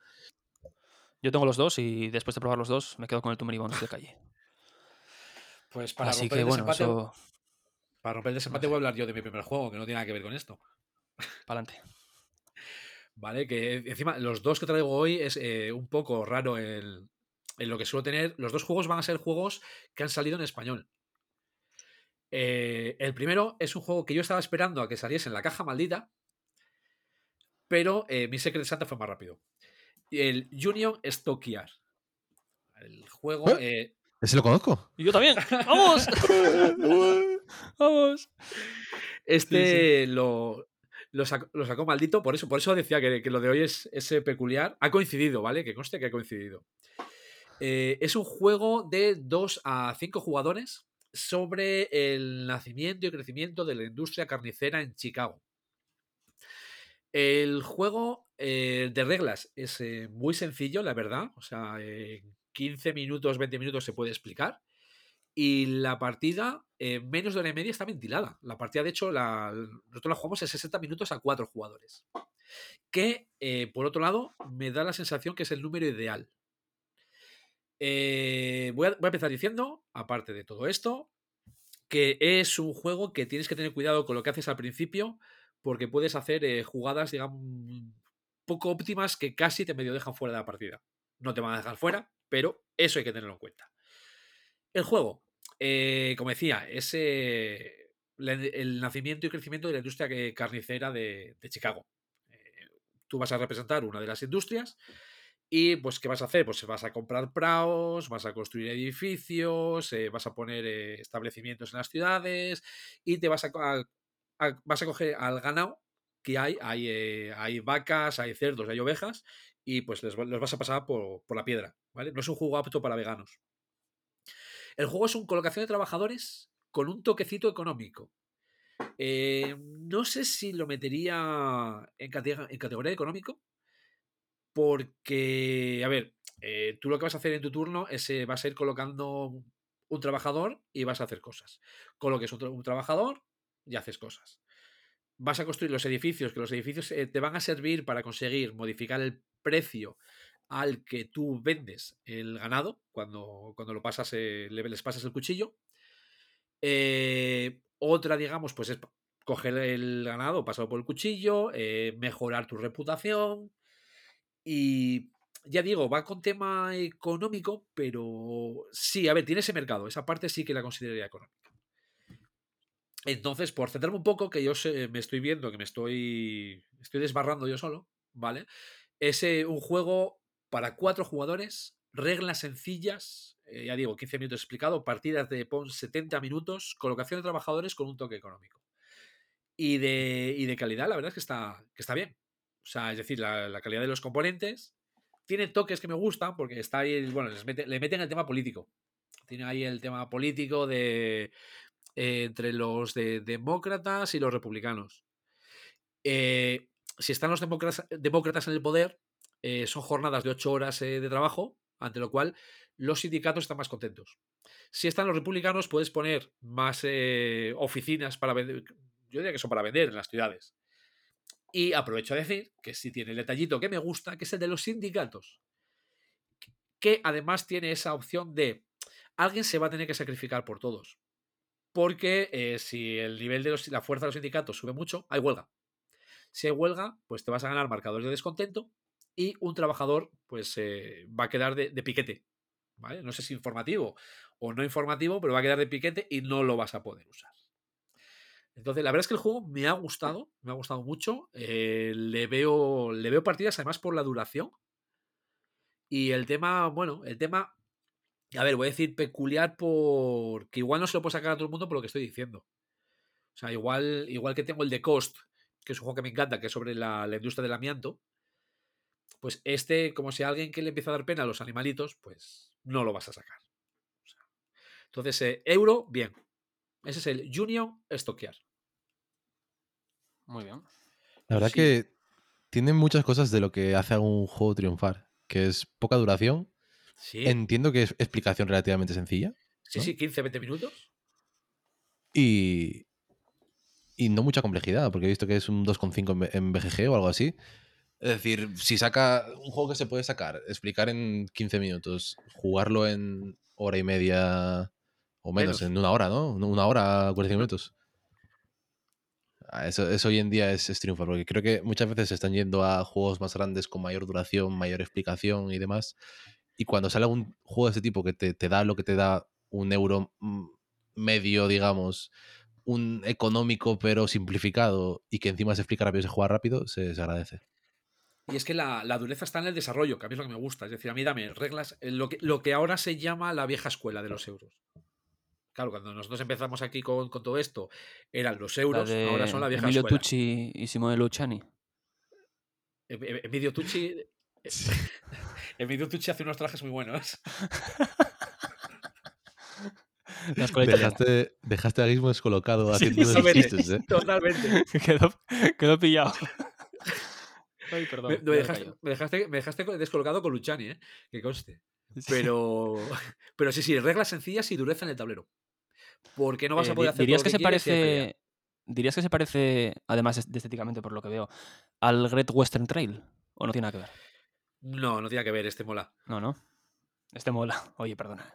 Yo tengo los dos y después de probar los dos me quedo con el Many Bones de calle. Pues para Así romper que el bueno, desempate, eso para romper el desempate voy a hablar yo de mi primer juego, que no tiene nada que ver con esto. para adelante. (laughs) ¿Vale? Que encima los dos que traigo hoy es eh, un poco raro el- en lo que suelo tener. Los dos juegos van a ser juegos que han salido en español. Eh, el primero es un juego que yo estaba esperando a que saliese en la caja maldita, pero eh, mi Secret Santa fue más rápido. El Union Stockyard. El juego. eh, ¿Ese lo conozco? Y yo también. ¡Vamos! (laughs) (laughs) ¡Vamos! Este Lo, lo, sacó, lo sacó maldito, por eso, por eso decía que, que lo de hoy es, es, eh, peculiar. Ha coincidido, ¿vale? Que conste que ha coincidido. Eh, es un juego de 2 a 5 jugadores sobre el nacimiento y crecimiento de la industria carnicera en Chicago. El juego eh, de reglas es eh, muy sencillo, la verdad. O sea, en 15 minutos, 20 minutos se puede explicar. Y la partida, eh, menos de hora y media, está ventilada. La partida, de hecho, la, nosotros la jugamos en 60 minutos a 4 jugadores. Que, eh, por otro lado, me da la sensación que es el número ideal. Eh, voy, a, empezar diciendo, aparte de todo esto, que es un juego que tienes que tener cuidado con lo que haces al principio, porque puedes hacer eh, jugadas, digamos, poco óptimas que casi te medio dejan fuera de la partida. No te van a dejar fuera, pero eso hay que tenerlo en cuenta. El juego, eh, como decía, es eh, el nacimiento y crecimiento de la industria carnicera de, Chicago. Tú vas a representar una de las industrias y pues, ¿qué vas a hacer? Pues vas a comprar praos, vas a construir edificios, vas a poner establecimientos en las ciudades y te vas a, vas a coger al ganado que hay. Hay, eh, hay vacas, hay cerdos, hay ovejas y pues les, los vas a pasar por, por la piedra. ¿vale? No es un juego apto para veganos. El juego es un colocación de trabajadores con un toquecito económico. Eh, no sé si lo metería en, categoría, económico, porque, a ver, eh, tú lo que vas a hacer en tu turno es vas a ir colocando un trabajador y vas a hacer cosas. Coloques un trabajador y haces cosas. Vas a construir los edificios, que los edificios eh, te van a servir para conseguir modificar el precio al que tú vendes el ganado cuando, cuando lo pasas, eh, les pasas el cuchillo. Eh, otra, digamos, pues es coger el ganado, pasarlo por el cuchillo, eh, mejorar tu reputación. Y ya digo, va con tema económico, pero sí, a ver, tiene ese mercado. Esa parte sí que la consideraría económica. Entonces, por centrarme un poco, que yo me estoy viendo que me estoy, estoy desbarrando yo solo, ¿vale? Es eh, un juego para cuatro jugadores, reglas sencillas, eh, ya digo, 15 minutos explicado, partidas de pon 70 minutos, colocación de trabajadores con un toque económico. Y de, y de calidad, la verdad es que está, que está bien. O sea, es decir, la, calidad de los componentes. Tiene toques que me gustan porque está ahí, bueno, les mete- le meten el tema político. Tiene ahí el tema político de eh, entre los de demócratas y los republicanos. Eh, si están los demócratas, en el poder, eh, son jornadas de ocho horas de trabajo, ante lo cual los sindicatos están más contentos. Si están los republicanos, puedes poner más oficinas para vender. Yo diría que son para vender en las ciudades. Y aprovecho a decir que sí tiene el detallito que me gusta, que es el de los sindicatos. Que además tiene esa opción de alguien se va a tener que sacrificar por todos. Porque eh, si el nivel de la fuerza de los sindicatos sube mucho, hay huelga. Si hay huelga, pues te vas a ganar marcadores de descontento y un trabajador pues eh, va a quedar de, de piquete. ¿vale? No sé si informativo o no informativo, pero va a quedar de piquete y no lo vas a poder usar. Entonces, la verdad es que el juego me ha gustado, me ha gustado mucho. eh, le, veo, le veo partidas además por la duración. Y el tema, bueno, el tema, a ver, voy a decir peculiar porque igual no se lo puedo sacar a todo el mundo por lo que estoy diciendo. O sea, igual, igual que tengo el de Cost, que es un juego que me encanta, que es sobre la, la industria del amianto. Pues este, como si a alguien que le empieza a dar pena a los animalitos, pues no lo vas a sacar. O sea, entonces, eh, euro, bien. Ese es el Union Stockyard. Muy bien. La verdad Sí. que tiene muchas cosas de lo que hace a un juego triunfar, que es poca duración. Sí, Entiendo que es explicación relativamente sencilla sí, ¿no? sí, 15, 20 minutos. y, y no mucha complejidad, porque he visto que es un 2,5 en BGG o algo así. Es decir, si saca un juego que se puede sacar, explicar en 15 minutos, jugarlo en hora y media o menos, Menos. en una hora, ¿no? Una hora, 45 minutos. Ah, Eso, eso hoy en día es, es triunfar, porque creo que muchas veces se están yendo a juegos más grandes con mayor duración, mayor explicación y demás. Y cuando sale un juego de este tipo que te, te da lo que te da un euro mm, medio, digamos, un económico pero simplificado y que encima se explica rápido y se juega rápido, se, se agradece. Y es que la, la dureza está en el desarrollo, que a mí es lo que me gusta. Es decir, a mí dame reglas, eh, lo que, lo que ahora se llama la vieja escuela de los euros. Claro, cuando nosotros empezamos aquí con, con todo esto, eran los euros, de ahora son la vieja Emilio escuela. Tucci y Simone Luciani. Em- em- Emilio Tucci. Emilio Tucci hace unos trajes muy buenos. (laughs) Dejaste, dejaste a Gizmo descolocado Sí, haciendo esos totalmente. chistes, ¿eh? Totalmente. (laughs) quedó, quedó pillado. (laughs) Ay, perdón. Me, dejaste, me, dejaste, me dejaste descolocado con Luchani, ¿eh? Que conste. Sí. Pero, pero sí, sí, reglas sencillas y dureza en el tablero. Porque no vas Eh, a poder hacer ¿Dirías todo que se parece. ¿Dirías que se parece, además es- de estéticamente por lo que veo, al Great Western Trail? ¿O no tiene nada que ver? No, no tiene que ver, este mola. No, no. Este mola. (laughs) Oye, perdona.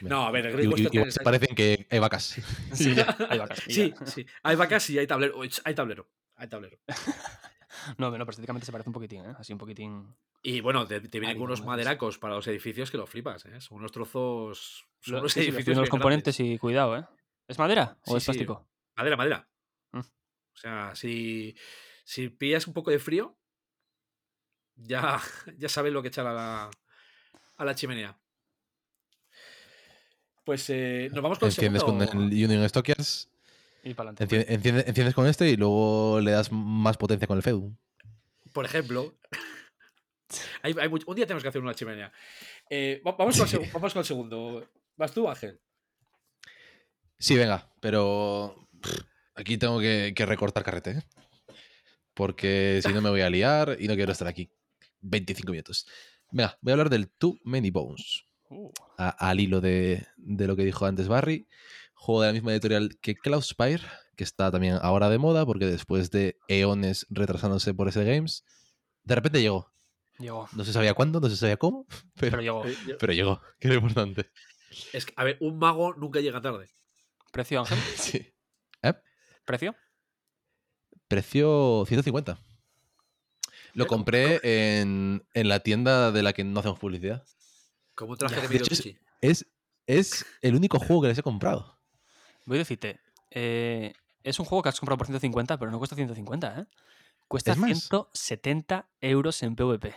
No, a ver, el Great Western Igual Trail se es- parecen que hay vacas. Sí, (laughs) ya, hay vacas. y Sí, sí. Hay vacas y hay tablero. Hay tablero. Hay tablero. (laughs) No, no, pero estéticamente se parece un poquitín, ¿eh? Así un poquitín. Y bueno, te, te vienen con unos ¿no? maderacos para los edificios que lo flipas, ¿eh? Son unos trozos. Son unos sí, sí, edificios viendo los componentes grandes. y cuidado, ¿eh? ¿Es madera o Sí, es sí. plástico? Madera, madera. Mm. O sea, si, si pillas un poco de frío, ya, (laughs) ya sabes lo que echar a la, a la chimenea. Pues eh, nos vamos con el Enciendes con segundo. el Union Stockyards, Y para adelante. enciende- enciende- enciendes con este y luego le das más potencia con el Fedu. Por ejemplo. (laughs) hay- hay mucho- un día tenemos que hacer una chimenea. Eh, va- vamos, con el, Sí. segu- (laughs) vamos con el segundo. ¿Vas tú, Ángel? Sí, venga, pero aquí tengo que, que recortar carrete, ¿eh? Porque si no me voy a liar y no quiero estar aquí 25 minutos. Venga, voy a hablar del Too Many Bones. Uh, a- al hilo de, de lo que dijo antes Barry. Juego de la misma editorial que Cloud Spire, que está también ahora de moda, porque después de eones retrasándose por ese Games, de repente llegó. llegó. No se sabía cuándo, no se sabía cómo, (laughs) pero, Pero llegó. Eh, pero llegó, (laughs) que lo importante. es que, a ver, un mago nunca llega tarde. ¿Precio, Ángel? (laughs) Sí. ¿Precio? Precio 150. Lo Eh, ¿cómo- compré en, en la tienda de la que no hacemos publicidad. Como un traje Ya. de hecho, es-. Es, es el único juego que les he comprado. Voy a decirte. eh, es un juego que has comprado por 150, pero no cuesta 150, ¿eh? Cuesta Es más. 170 euros en PvP,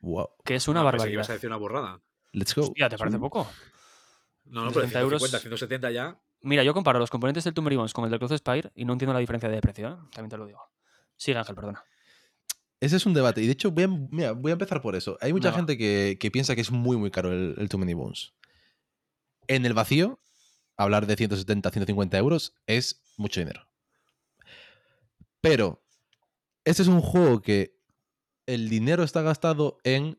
Wow. que es una No, pensé que barbaridad. ibas a decir una borrada. Let's go. Hostia, ¿te parece poco? No, no, pero 170 euros. 150, 170 ya. Mira, yo comparo los componentes del Tomb Raider con el del Cloud Spire y no entiendo la diferencia de precio, ¿eh? También te lo digo. Sigue, Ángel, perdona. Ese es un debate. Y de hecho, voy a, mira, voy a empezar por eso. Hay mucha gente que, que piensa que es muy, muy caro el, el Too Many Bones. En el vacío, hablar de 170, 150 euros es mucho dinero. Pero este es un juego que el dinero está gastado en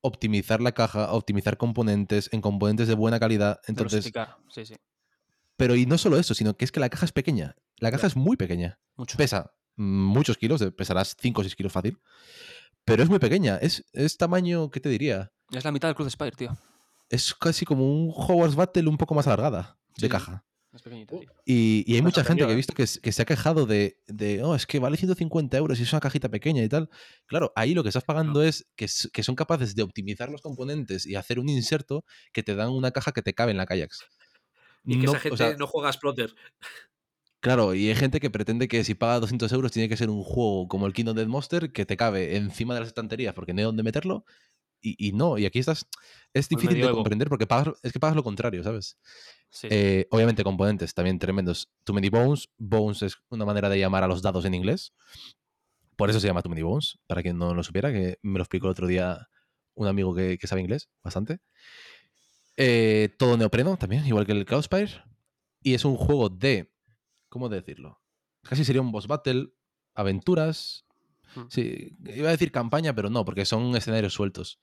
optimizar la caja, optimizar componentes, en componentes de buena calidad. Entonces, sí, sí. pero y no solo eso, sino que es que la caja es pequeña. La caja es muy pequeña. Mucho. Pesa muchos kilos, de- pesarás 5 o 6 kilos fácil. Pero es muy pequeña. Es, es tamaño, ¿qué te diría? Es la mitad del Club de Spire, tío. Es casi como un Hogwarts Battle un poco más alargada Sí, de caja. Es pequeñita, tío. Y, y hay mucha gente que he visto que, se ha quejado de, de, oh, es que vale 150 euros y es una cajita pequeña y tal. Claro, ahí lo que estás pagando es que, que son capaces de optimizar los componentes y hacer un inserto que te dan una caja que te cabe en la Kajax. Y que No, esa o gente sea, no juega a Splotter. Claro, y hay gente que pretende que si paga 200 euros tiene que ser un juego como el Kingdom Death Monster que te cabe encima de las estanterías porque no hay dónde meterlo. Y, y no, y aquí estás. Es el difícil de comprender porque pagas, es que pagas lo contrario, ¿sabes? Sí, sí. Eh, obviamente, componentes también tremendos. Too Many Bones. Bones es una manera de llamar a los dados en inglés. Por eso se llama Too Many Bones, para quien no lo supiera, que me lo explicó el otro día un amigo que, que sabe inglés bastante. Eh, todo neopreno también, igual que el Cloudspire. Y es un juego de. ¿Cómo decirlo? Casi sería un boss battle, aventuras. Hmm. Sí, iba a decir campaña, pero no, porque son escenarios sueltos.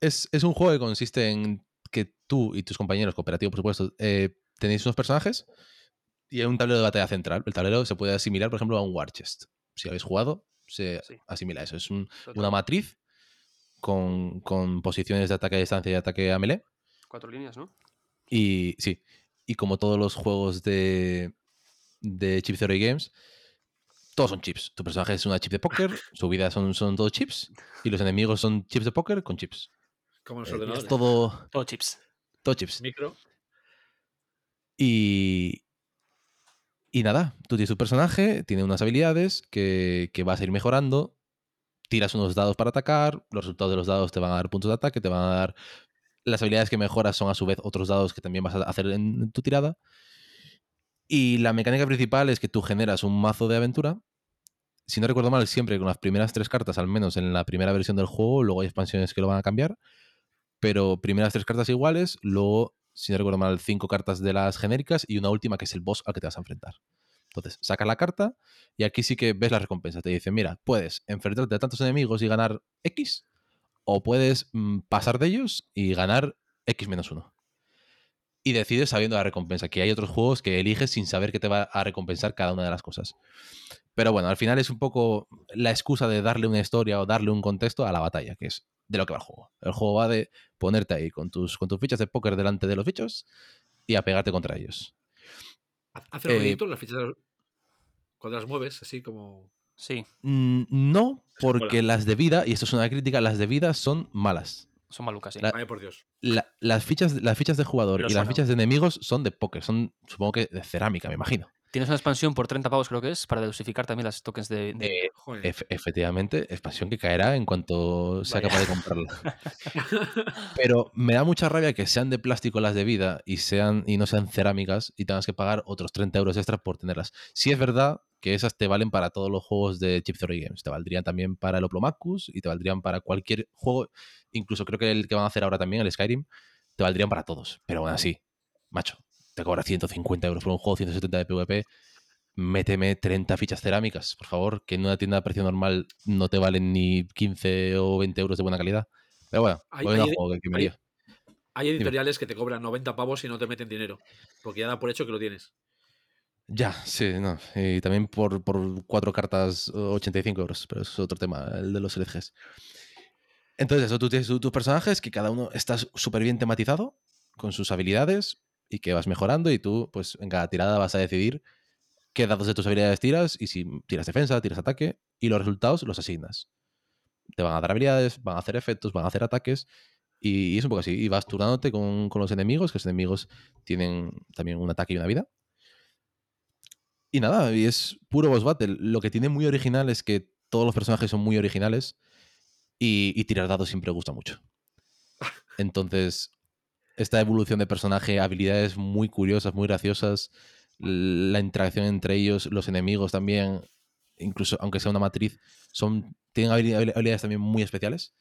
Es, es un juego que consiste en que tú y tus compañeros, cooperativo por supuesto, eh, tenéis unos personajes y hay un tablero de batalla central. El tablero se puede asimilar, por ejemplo, a un War Chest. Si habéis jugado, se Sí. asimila a eso. Es un- una matriz con, con posiciones de ataque a distancia y ataque a melee. Cuatro líneas, ¿no? Y sí, y como todos los juegos de, de Chip Theory Games, todos son chips. Tu personaje es una chip de póker, (laughs) su vida son, son todos chips, y los enemigos son chips de póker con chips. Como los Eh, ordenadores. es todo, Todo chips. todo chips. Micro. Y, y nada, tú tienes tu personaje, tiene unas habilidades que, que vas a ir mejorando. Tiras unos dados para atacar, los resultados de los dados te van a dar puntos de ataque, te van a dar... Las habilidades que mejoras son a su vez otros dados que también vas a hacer en tu tirada. Y la mecánica principal es que tú generas un mazo de aventura. Si no recuerdo mal, siempre con las primeras tres cartas, al menos en la primera versión del juego, luego hay expansiones que lo van a cambiar. Pero primeras tres cartas iguales, luego, si no recuerdo mal, cinco cartas de las genéricas y una última que es el boss al que te vas a enfrentar. Entonces, sacas la carta y aquí sí que ves la recompensa. Te dicen, mira, puedes enfrentarte a tantos enemigos y ganar X, o puedes mm, pasar de ellos y ganar X menos uno. Y decides sabiendo la recompensa, que hay otros juegos que eliges sin saber que te va a recompensar cada una de las cosas. Pero bueno, al final es un poco la excusa de darle una historia o darle un contexto a la batalla, que es de lo que va el juego. El juego va de ponerte ahí con tus, con tus fichas de póker delante de los bichos y a pegarte contra ellos. Hace Eh, ruidito las fichas. Cuando las mueves, así como. Sí, Mm, No, porque Hola. las de vida, y esto es una crítica, las de vida son malas. son malucas, sí. La- Ay, por Dios. La- las, fichas, las fichas de jugador Pero y las fichas de enemigos son de póker, son supongo que de cerámica, me imagino. Tienes una expansión por 30 pavos, creo que es, para dosificar también las tokens de. de- Eh, Joder. Efectivamente, expansión que caerá en cuanto sea Vaya. capaz de comprarla. (laughs) Pero me da mucha rabia que sean de plástico las de vida y, sean, y no sean cerámicas y tengas que pagar otros 30 euros extra por tenerlas. Sí es verdad que esas te valen para todos los juegos de Chip Theory Games. Te valdrían también para el Oplomacus y te valdrían para cualquier juego. Incluso creo que el que van a hacer ahora también, el Skyrim, te valdrían para todos. Pero aún así, macho, te cobra 150 euros por un juego, 170 de PvP. Méteme 30 fichas cerámicas, por favor, que en una tienda de precio normal no te valen ni 15 o 20 euros de buena calidad. Pero bueno, Hay- a juego que, que me hay- lío. Hay editoriales que te cobran 90 pavos y no te meten dinero. Porque ya da por hecho que lo tienes. Ya, sí, no. Y también por, por cuatro cartas 85 euros, pero eso es otro tema, el de los LGs. Entonces, eso, tú tienes tu- tus personajes que cada uno está súper bien tematizado con sus habilidades y que vas mejorando y tú, pues en cada tirada vas a decidir qué dados de tus habilidades tiras y si tiras defensa, tiras ataque y los resultados los asignas. Te van a dar habilidades, van a hacer efectos, van a hacer ataques y, y es un poco así. Y vas turnándote con, con los enemigos, que los enemigos tienen también un ataque y una vida. Y nada, y es puro boss battle. Lo que tiene muy original es que todos los personajes son muy originales y, y tirar dados siempre gusta mucho. (laughs) Entonces, esta evolución de personaje, habilidades muy curiosas, muy graciosas, la interacción entre ellos, los enemigos también, incluso aunque sea una matriz, son, tienen habilidades también muy especiales.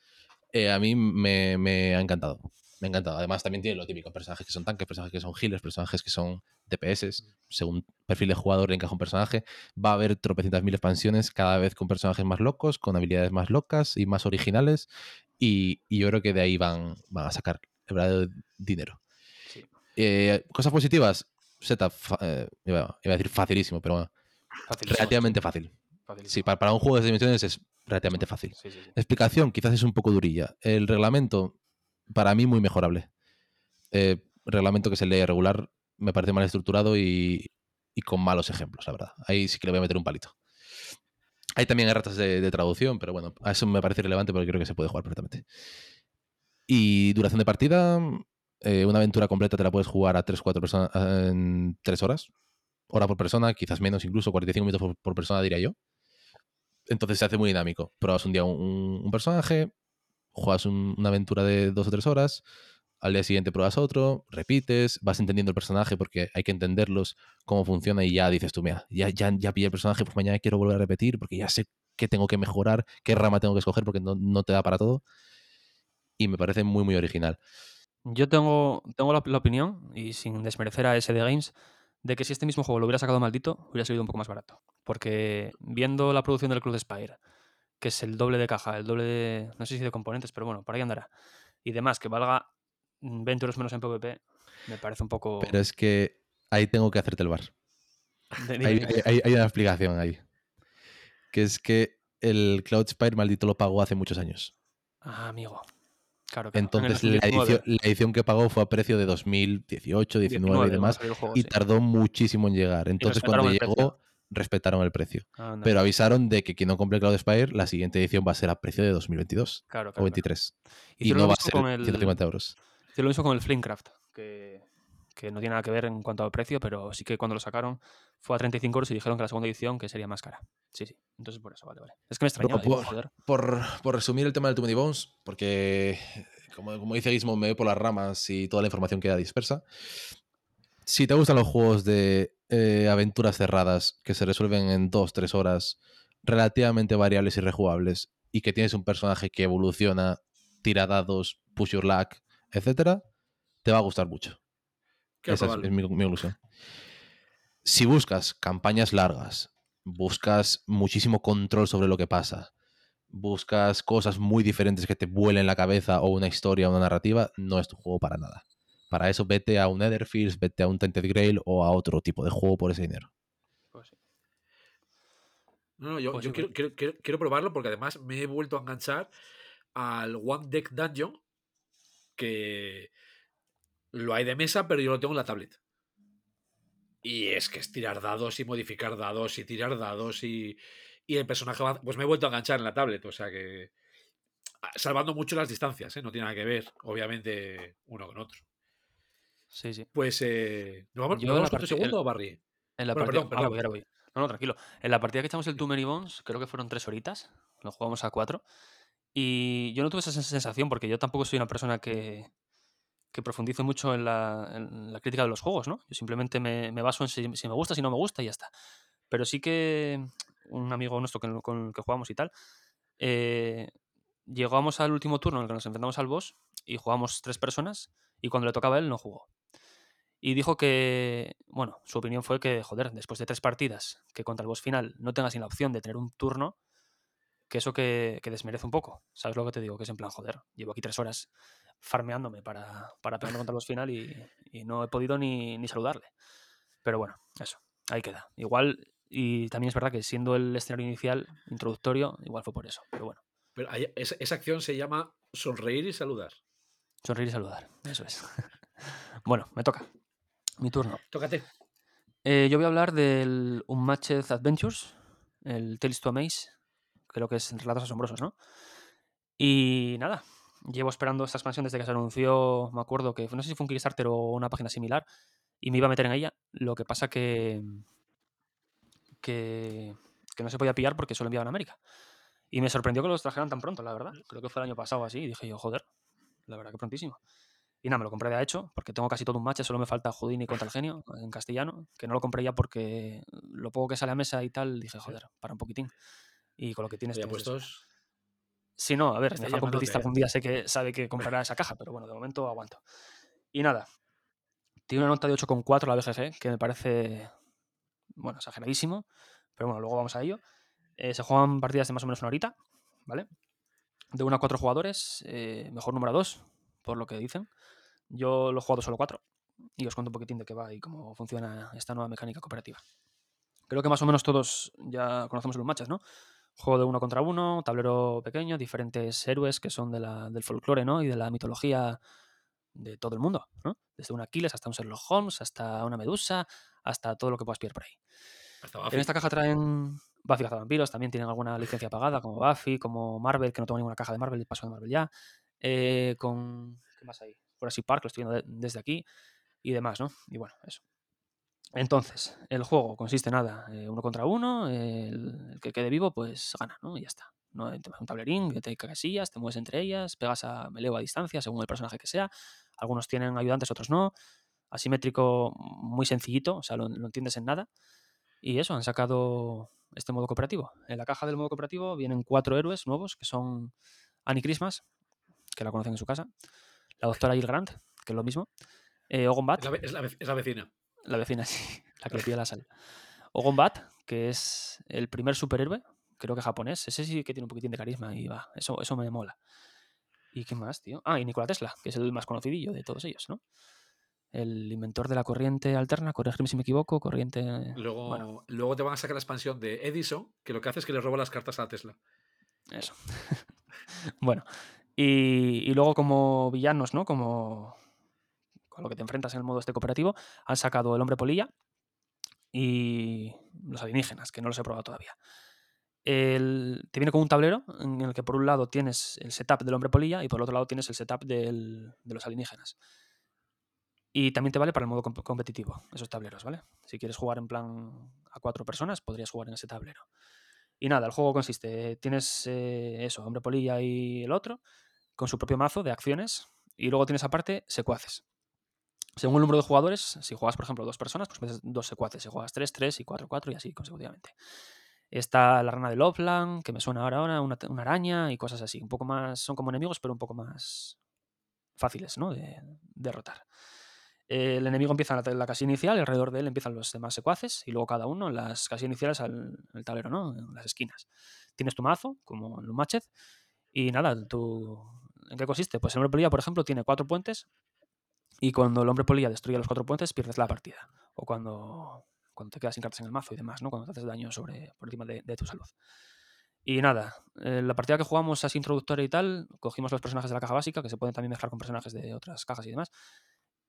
Eh, a mí me, me, ha encantado. Me ha encantado. Además, también tiene lo típico: personajes que son tanques, personajes que son healers, personajes que son DPS. Según perfil de jugador le encaja un personaje. Va a haber tropecientas mil expansiones, cada vez con personajes más locos, con habilidades más locas y más originales. Y, y yo creo que de ahí van, van a sacar el verdadero dinero. Eh, cosas positivas, setup, eh, iba, a decir facilísimo, pero bueno, relativamente fácil. Sí, para, un juego de dimensiones es relativamente fácil. Explicación, quizás es un poco durilla. El reglamento, para mí, muy mejorable. Eh, reglamento que se lee regular, me parece mal estructurado y, con malos ejemplos, la verdad. Ahí sí que le voy a meter un palito. Hay también erratas de, de traducción, pero bueno, a eso me parece relevante porque creo que se puede jugar perfectamente. Y duración de partida, eh, una aventura completa te la puedes jugar a 3-4 personas en 3 horas. Hora por persona, quizás menos, incluso 45 minutos por, persona, diría yo. Entonces se hace muy dinámico. Pruebas un día un, personaje, juegas una aventura de 2 o 3 horas, al día siguiente pruebas otro, repites, vas entendiendo el personaje porque hay que entenderlos, cómo funciona y ya dices tú, mira, ya, ya, ya pillé el personaje, pues mañana quiero volver a repetir porque ya sé qué tengo que mejorar, qué rama tengo que escoger porque no, no te da para todo. Y me parece muy, muy original. Yo tengo, tengo la, opinión, y sin desmerecer a SD Games, de que si este mismo juego lo hubiera sacado maldito, hubiera sido un poco más barato. Porque viendo la producción del Club de Spire, que es el doble de caja, el doble de. no sé si de componentes, pero bueno, por ahí andará. Y demás, que valga 20 euros menos en PvP, me parece un poco. Pero es que ahí tengo que hacerte el bar. (laughs) hay, hay, una explicación ahí. Que es que el Cloud Spire maldito lo pagó hace muchos años. Ah, amigo. Entonces la edición, que pagó fue a precio de 2018, 19, y demás, y tardó muchísimo en llegar. Entonces cuando llegó, respetaron el precio. Pero avisaron de que quien no compre Cloud Spire, la siguiente edición va a ser a precio de 2022 o 23. Y, no va a ser 150 euros. Yo lo mismo con el Flamecraft, que, que no tiene nada que ver en cuanto al precio, pero sí que cuando lo sacaron fue a 35 euros y dijeron que la segunda edición que sería más cara. Sí, sí. Entonces por eso, vale, vale. Es que me extrañaba. por, por, resumir el tema del Too Many Bones, porque como, como dice Gizmo, me voy por las ramas y toda la información queda dispersa. Si te gustan los juegos de eh, aventuras cerradas que se resuelven en 2-3 horas, relativamente variables y rejugables, y que tienes un personaje que evoluciona, tira dados, push your luck, etc., te va a gustar mucho. Esa es, mi, mi ilusión. Si buscas campañas largas, buscas muchísimo control sobre lo que pasa, buscas cosas muy diferentes que te vuelen la cabeza o una historia o una narrativa, no es tu juego para nada. Para eso vete a un Netherfields, vete a un Tented Grail o a otro tipo de juego por ese dinero. Pues no, no, yo, pues quiero, quiero, probarlo porque además me he vuelto a enganchar al One Deck Dungeon, que lo hay de mesa, pero yo lo tengo en la tablet. Y es que es tirar dados y modificar dados y tirar dados y, y el personaje va, pues me he vuelto a enganchar en la tablet, o sea que salvando mucho las distancias, ¿eh? no tiene nada que ver, obviamente, uno con otro. Sí, sí. Pues, eh, ¿nos vamos, ¿nos vamos segundo o Barry? En la partida, perdón, perdón. voy, No, no, tranquilo. En la partida que echamos el Too Many Bones, creo que fueron tres horitas, lo jugamos a cuatro, y yo no tuve esa sensación porque yo tampoco soy una persona que, que profundizo mucho en la, crítica de los juegos, ¿no? Yo simplemente me, baso en si, me gusta, si no me gusta y ya está. Pero sí que un amigo nuestro con, el que jugamos y tal, eh, llegamos al último turno en el que nos enfrentamos al boss y jugamos tres personas y cuando le tocaba a él no jugó. Y dijo que, bueno, su opinión fue que, joder, después de tres partidas, que contra el boss final no tengas ni la opción de tener un turno, que eso que, que, desmerece un poco. ¿Sabes lo que te digo? Que es en plan, joder, llevo aquí tres horas farmeándome para, para pegarme contra el boss final y, y no he podido ni, ni, saludarle. Pero bueno, eso, ahí queda. Igual y también es verdad que siendo el escenario inicial introductorio, igual fue por eso. Pero bueno. Pero esa, acción se llama sonreír y saludar. Sonreír y saludar, eso es. (laughs) bueno, me toca. Mi turno. Tócate. Eh, yo voy a hablar del Unmatched Adventures, el Tales to Amaze. Creo que es Relatos Asombrosos, ¿no? Y nada, llevo esperando esta expansión desde que se anunció. Me acuerdo que no sé si fue un Kickstarter o una página similar. Y me iba a meter en ella. Lo que pasa que que, no se podía pillar porque solo enviaban a América. Y me sorprendió que los trajeran tan pronto, la verdad. Creo que fue el año pasado así. Y dije yo, joder, la verdad que prontísimo. Y nada, me lo compré de hecho, porque tengo casi todo un match, solo me falta Houdini (laughs) contra el genio en castellano, que no lo compré ya porque lo poco que sale a mesa y tal, dije, joder, para un poquitín. Y con lo que tienes... Ya tienes puestos. Sí, no, a ver, Está mi fan completista algún día sé que sabe que comprará esa caja, pero bueno, de momento aguanto. Y nada, tiene una nota de 8,4 la BGG, que me parece, bueno, exageradísimo, pero bueno, luego vamos a ello. Eh, se juegan partidas de más o menos una horita, ¿vale? De 1 a 4 jugadores, eh, mejor número 2, por lo que dicen. Yo lo he jugado solo 4 y os cuento un poquitín de qué va y cómo funciona esta nueva mecánica cooperativa. Creo que más o menos todos ya conocemos los matches, ¿no? Juego de uno contra uno, tablero pequeño, diferentes héroes que son de la- del folclore, ¿no? Y de la mitología de todo el mundo, ¿no? Desde un Aquiles hasta un Sherlock Holmes, hasta una Medusa, hasta todo lo que puedas pillar por ahí. En esta caja traen Buffy Cazavampiros, también tienen alguna licencia pagada, como Buffy, como Marvel, que no tengo ninguna caja de Marvel, paso de Marvel ya. eh, con. ¿Qué más hay? Jurassic Park, lo estoy viendo de- desde aquí. Y demás, ¿no? Y bueno, eso. Entonces, el juego consiste en nada, eh, uno contra uno, eh, el, el que quede vivo, pues gana, ¿no? Y ya está. No hay un tablerín, que te casillas, te mueves entre ellas, pegas a meleo a distancia, según el personaje que sea. Algunos tienen ayudantes, otros no. Asimétrico, muy sencillito, o sea, lo, lo entiendes en nada. Y eso, han sacado este modo cooperativo. En la caja del modo cooperativo vienen cuatro héroes nuevos, que son Annie Christmas, que la conocen en su casa, la doctora Jill Grant, que es lo mismo, eh, Ogon Bat, Es la, ve- es la ve- es la vecina. la vecina, (laughs) sí, la que le pide la sal. Ogon Bat, que es el primer superhéroe, creo que japonés. Ese sí que tiene un poquitín de carisma y va, eso, eso me mola. ¿Y qué más, tío? Ah, y Nikola Tesla, que es el más conocidillo de todos ellos, ¿no? El inventor de la corriente alterna, corregirme si me equivoco, corriente... Luego, Bueno, luego te van a sacar la expansión de Edison, que lo que hace es que le roba las cartas a Tesla. eso. (laughs) bueno, y, luego como villanos, ¿no? Como con lo que te enfrentas en el modo este cooperativo, han sacado el hombre polilla y los alienígenas, que no los he probado todavía. Te viene con un tablero en el que por un lado tienes el setup del hombre polilla y por el otro lado tienes el setup de los alienígenas. Y también te vale para el modo comp- competitivo, esos tableros, ¿vale? Si quieres jugar en plan a cuatro personas, podrías jugar en ese tablero. Y nada, el juego consiste, tienes eh, eso, hombre polilla y el otro, con su propio mazo de acciones, y luego tienes aparte secuaces. Según el número de jugadores, si juegas, por ejemplo, dos personas, pues metes dos secuaces. Si juegas tres, tres y cuatro, cuatro y así consecutivamente. Está la rana de Loveland, que me suena ahora, ahora una, una araña y cosas así. Un poco más, son como enemigos, pero un poco más fáciles, ¿no? De derrotar. El enemigo empieza en la, la casilla inicial alrededor de él empiezan los demás secuaces y luego cada uno en las casillas iniciales al, tablero, ¿no? En las esquinas. Tienes tu mazo, como en un matchet, y nada, tú... ¿En qué consiste? Pues el hombre polilla, por ejemplo, tiene cuatro puentes y cuando el hombre polilla destruye los cuatro puentes, pierdes la partida. O cuando, cuando te quedas sin cartas en el mazo y demás, ¿no? Cuando te haces daño sobre, por encima de, de tu salud. Y nada, eh, la partida que jugamos así introductoria y tal, cogimos los personajes de la caja básica, que se pueden también mezclar con personajes de otras cajas y demás.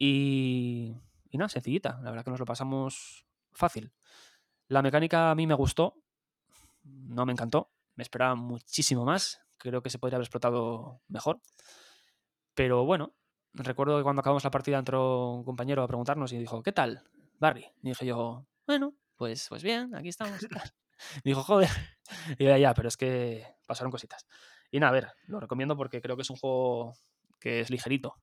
Y, y nada, sencillita. La verdad que nos lo pasamos fácil. La mecánica a mí me gustó, no me encantó, me esperaba muchísimo más. Creo que se podría haber explotado mejor. Pero bueno, recuerdo que cuando acabamos la partida entró un compañero a preguntarnos y dijo, ¿qué tal, Barry? Y dije yo, bueno, pues, pues bien, aquí estamos. (laughs) (laughs) Y dijo, joder. (laughs) Y yo, ya, ya, pero es que pasaron cositas. Y nada, a ver, lo recomiendo porque creo que es un juego que es ligerito,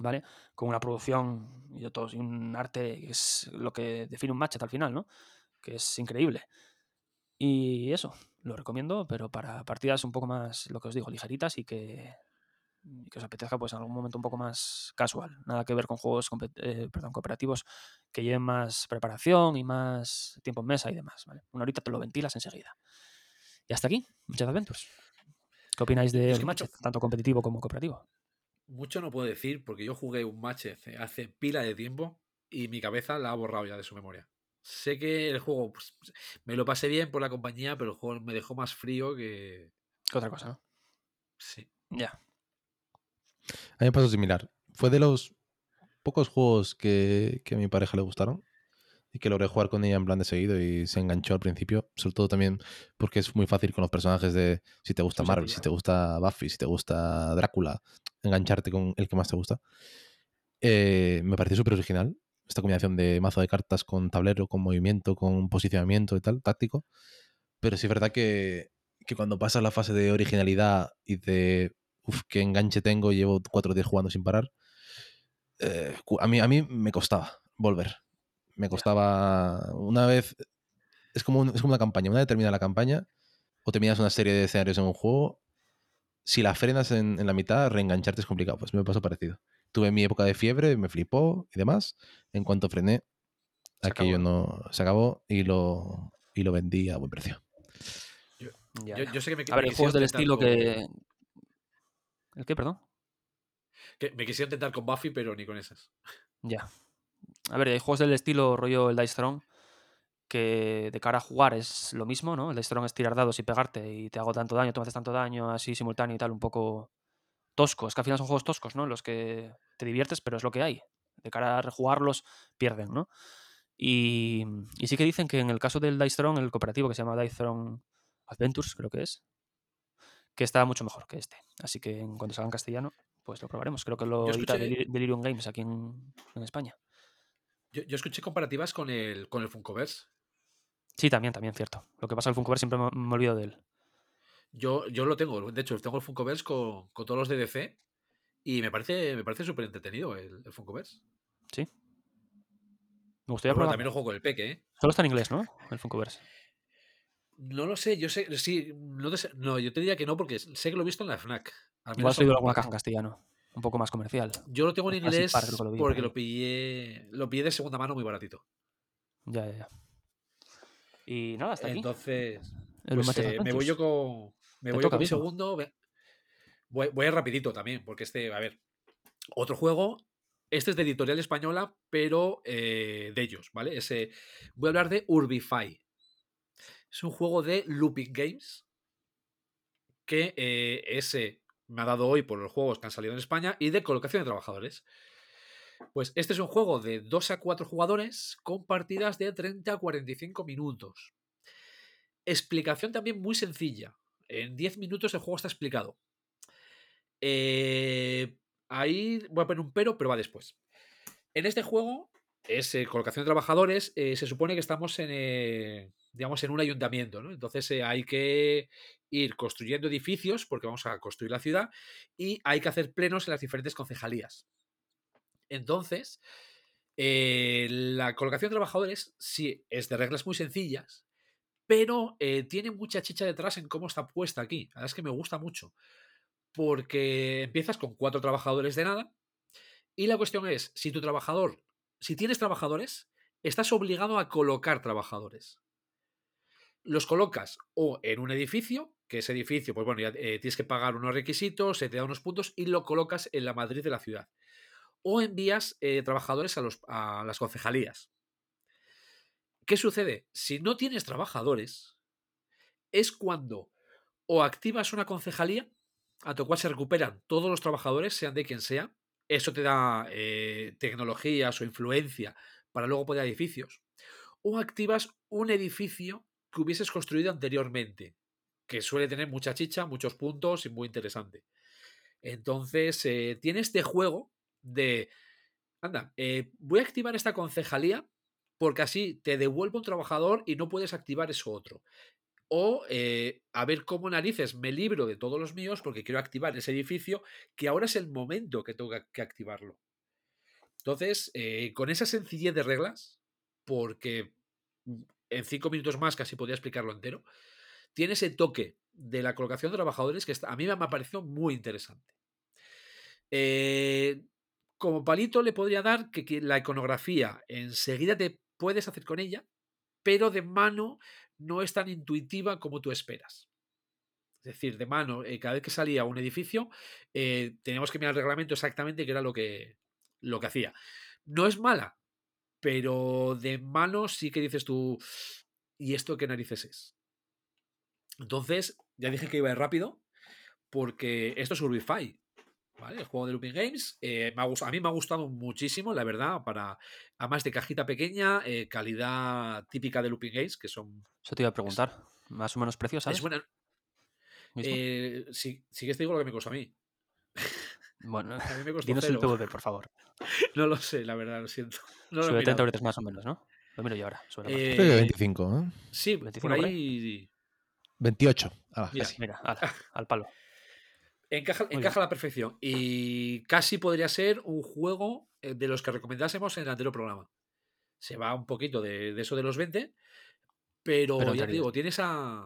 ¿vale? Con una producción y, de todos, y un arte que es lo que define un match al final, ¿no? Que es increíble. Y eso, lo recomiendo, pero para partidas un poco más, lo que os digo, ligeritas y que, y que os apetezca pues en algún momento un poco más casual. Nada que ver con juegos eh, perdón, cooperativos que lleven más preparación y más tiempo en mesa y demás. ¿vale? Una horita te lo ventilas enseguida. Y hasta aquí, muchas Adventures. ¿Qué opináis Yo es que tanto competitivo como cooperativo? Mucho no puedo decir porque yo jugué un match hace- pila de tiempo y mi cabeza la ha borrado ya de su memoria. Sé que el juego pues, me lo pasé bien por la compañía, pero el juego me dejó más frío que. ¿Qué otra cosa, no? Sí. Ya. A mí me pasó similar. Fue de los pocos juegos que, que a mi pareja le gustaron y que logré jugar con ella en plan de seguido y se enganchó al principio. Sobre todo también porque es muy fácil con los personajes de si te gusta Marvel, si te gusta Buffy, si te gusta Drácula, engancharte con el que más te gusta. Eh, me pareció súper original esta combinación de mazo de cartas con tablero, con movimiento, con posicionamiento y tal, táctico. Pero sí es verdad que, que cuando pasas la fase de originalidad y de uff, qué enganche tengo, llevo cuatro días jugando sin parar, eh, a, mí, a mí me costaba volver. Me costaba una vez... Es como, un- es como una campaña. Una vez termina la campaña o terminas una serie de escenarios en un juego, si la frenas en, en la mitad, reengancharte es complicado. Pues me pasó parecido. Tuve mi época de fiebre, me flipó y demás. En cuanto frené, Se aquello acabó. no se acabó y lo, y lo vendí a buen precio. Yo, sé que me, A ver, me juegos del estilo con- que. ¿El qué, perdón? que me quisieron tentar con Buffy, pero ni con esas. Ya. A ver, hay juegos del estilo rollo el Dice Throne que de cara a jugar es lo mismo, ¿no? El Dice Throne es tirar dados y pegarte y te hago tanto daño, tú me haces tanto daño, así simultáneo y tal, un poco tosco. Es que al final son juegos toscos, ¿no? Los que te diviertes, pero es lo que hay. De cara a rejugarlos, pierden, ¿no? Y, y sí que dicen que en el caso del Dice Throne, el cooperativo que se llama Dice Throne Adventures, creo que es, que está mucho mejor que este. Así que en cuanto salga en castellano, pues lo probaremos. Creo que lo edita Delirium Games aquí en, en España. Yo, yo escuché comparativas con el, con el Funkoverse. Sí, también, también, cierto. Lo que pasa el Funkoverse siempre me, me olvido de él. Yo, yo lo tengo, de hecho, tengo el Funkoverse con, con todos los de DC y me parece, me parece súper entretenido el, el Funkoverse. Sí. Me gustaría probarlo. también lo juego con el Peque, ¿eh? Solo está en inglés, ¿no? El Funkoverse. No lo sé, yo sé, sí, no, te sé- no, yo te diría que no porque sé que lo he visto en la FNAC. al Igual has leído alguna caja en castellano. Un poco más comercial. Yo lo tengo en inglés Park, lo porque lo pillé, lo pillé de segunda mano muy baratito. Ya, ya, ya. Y nada, hasta. Entonces, pues, eh, me voy yo con, me voy yo con mi segundo. Voy, voy a ir rapidito también, porque este, a ver, otro juego, este es de editorial española, pero eh, de ellos, ¿vale? Ese, voy a hablar de Urbify. Es un juego de Looping Games que eh, ese me ha dado hoy por los juegos que han salido en España y de colocación de trabajadores. Pues este es un juego de 2 a 4 jugadores con partidas de 30 a 45 minutos. Explicación también muy sencilla. En 10 minutos el juego está explicado. Eh, ahí voy a poner un pero, pero va después. En este juego es colocación de trabajadores. eh, se supone que estamos en, eh, digamos, en un ayuntamiento, ¿no? Entonces eh, hay que ir construyendo edificios porque vamos a construir la ciudad y hay que hacer plenos en las diferentes concejalías. Entonces, eh, la colocación de trabajadores sí es de reglas muy sencillas, pero eh, tiene mucha chicha detrás en cómo está puesta aquí. La verdad es que me gusta mucho, porque empiezas con cuatro trabajadores de nada y la cuestión es, si tu trabajador, si tienes trabajadores, estás obligado a colocar trabajadores. Los colocas o en un edificio, que ese edificio, pues bueno, ya eh, tienes que pagar unos requisitos, se te da unos puntos y lo colocas en la Madrid de la ciudad o envías eh, trabajadores a, los, a las concejalías. ¿Qué sucede? Si no tienes trabajadores, es cuando o activas una concejalía, a tu cual se recuperan todos los trabajadores, sean de quien sea, eso te da eh, tecnologías o influencia para luego poner edificios, o activas un edificio que hubieses construido anteriormente, que suele tener mucha chicha, muchos puntos y muy interesante. Entonces, eh, tiene este juego de, anda, eh, voy a activar esta concejalía porque así te devuelvo un trabajador y no puedes activar eso otro. O eh, a ver cómo narices me libro de todos los míos porque quiero activar ese edificio que ahora es el momento que tengo que activarlo. Entonces, con esa sencillez de reglas, porque en cinco minutos más casi podría explicarlo entero, tiene ese toque de la colocación de trabajadores que a mí me ha parecido muy interesante. Eh, como palito le podría dar que, la iconografía enseguida te puedes hacer con ella, pero de mano no es tan intuitiva como tú esperas. Es decir, de mano, eh, cada vez que salía un edificio, eh, teníamos que mirar el reglamento exactamente qué era lo que, lo que hacía. No es mala, pero de mano sí que dices tú, ¿y esto qué narices es? Entonces, ya dije que iba a ir rápido, porque esto es Urbify, ¿vale? El juego de Looping Games. Eh, me ha gustado, a mí me ha gustado muchísimo, la verdad, para además de cajita pequeña, eh, calidad típica de Looping Games, que son. Eso te iba a preguntar. Es, más o menos precios, ¿sabes? Es buena. Eh, si, si que te digo lo que me costó a mí. Bueno, a mí me costó dinos cero. el PVP, por favor. (laughs) No lo sé, la verdad, lo siento. (laughs) No Sube 30 euros más o menos, ¿no? Lo miro yo ahora. Eh, Creo que 25, ¿eh? Sí, 25 por ahí. 28. Ah, mira, casi. mira al, al, palo. Encaja, encaja a la perfección. Y casi podría ser un juego eh, de los que recomendásemos en el anterior programa. Se va un poquito de, de eso de los 20, pero, Pero ya te digo, tiene esa,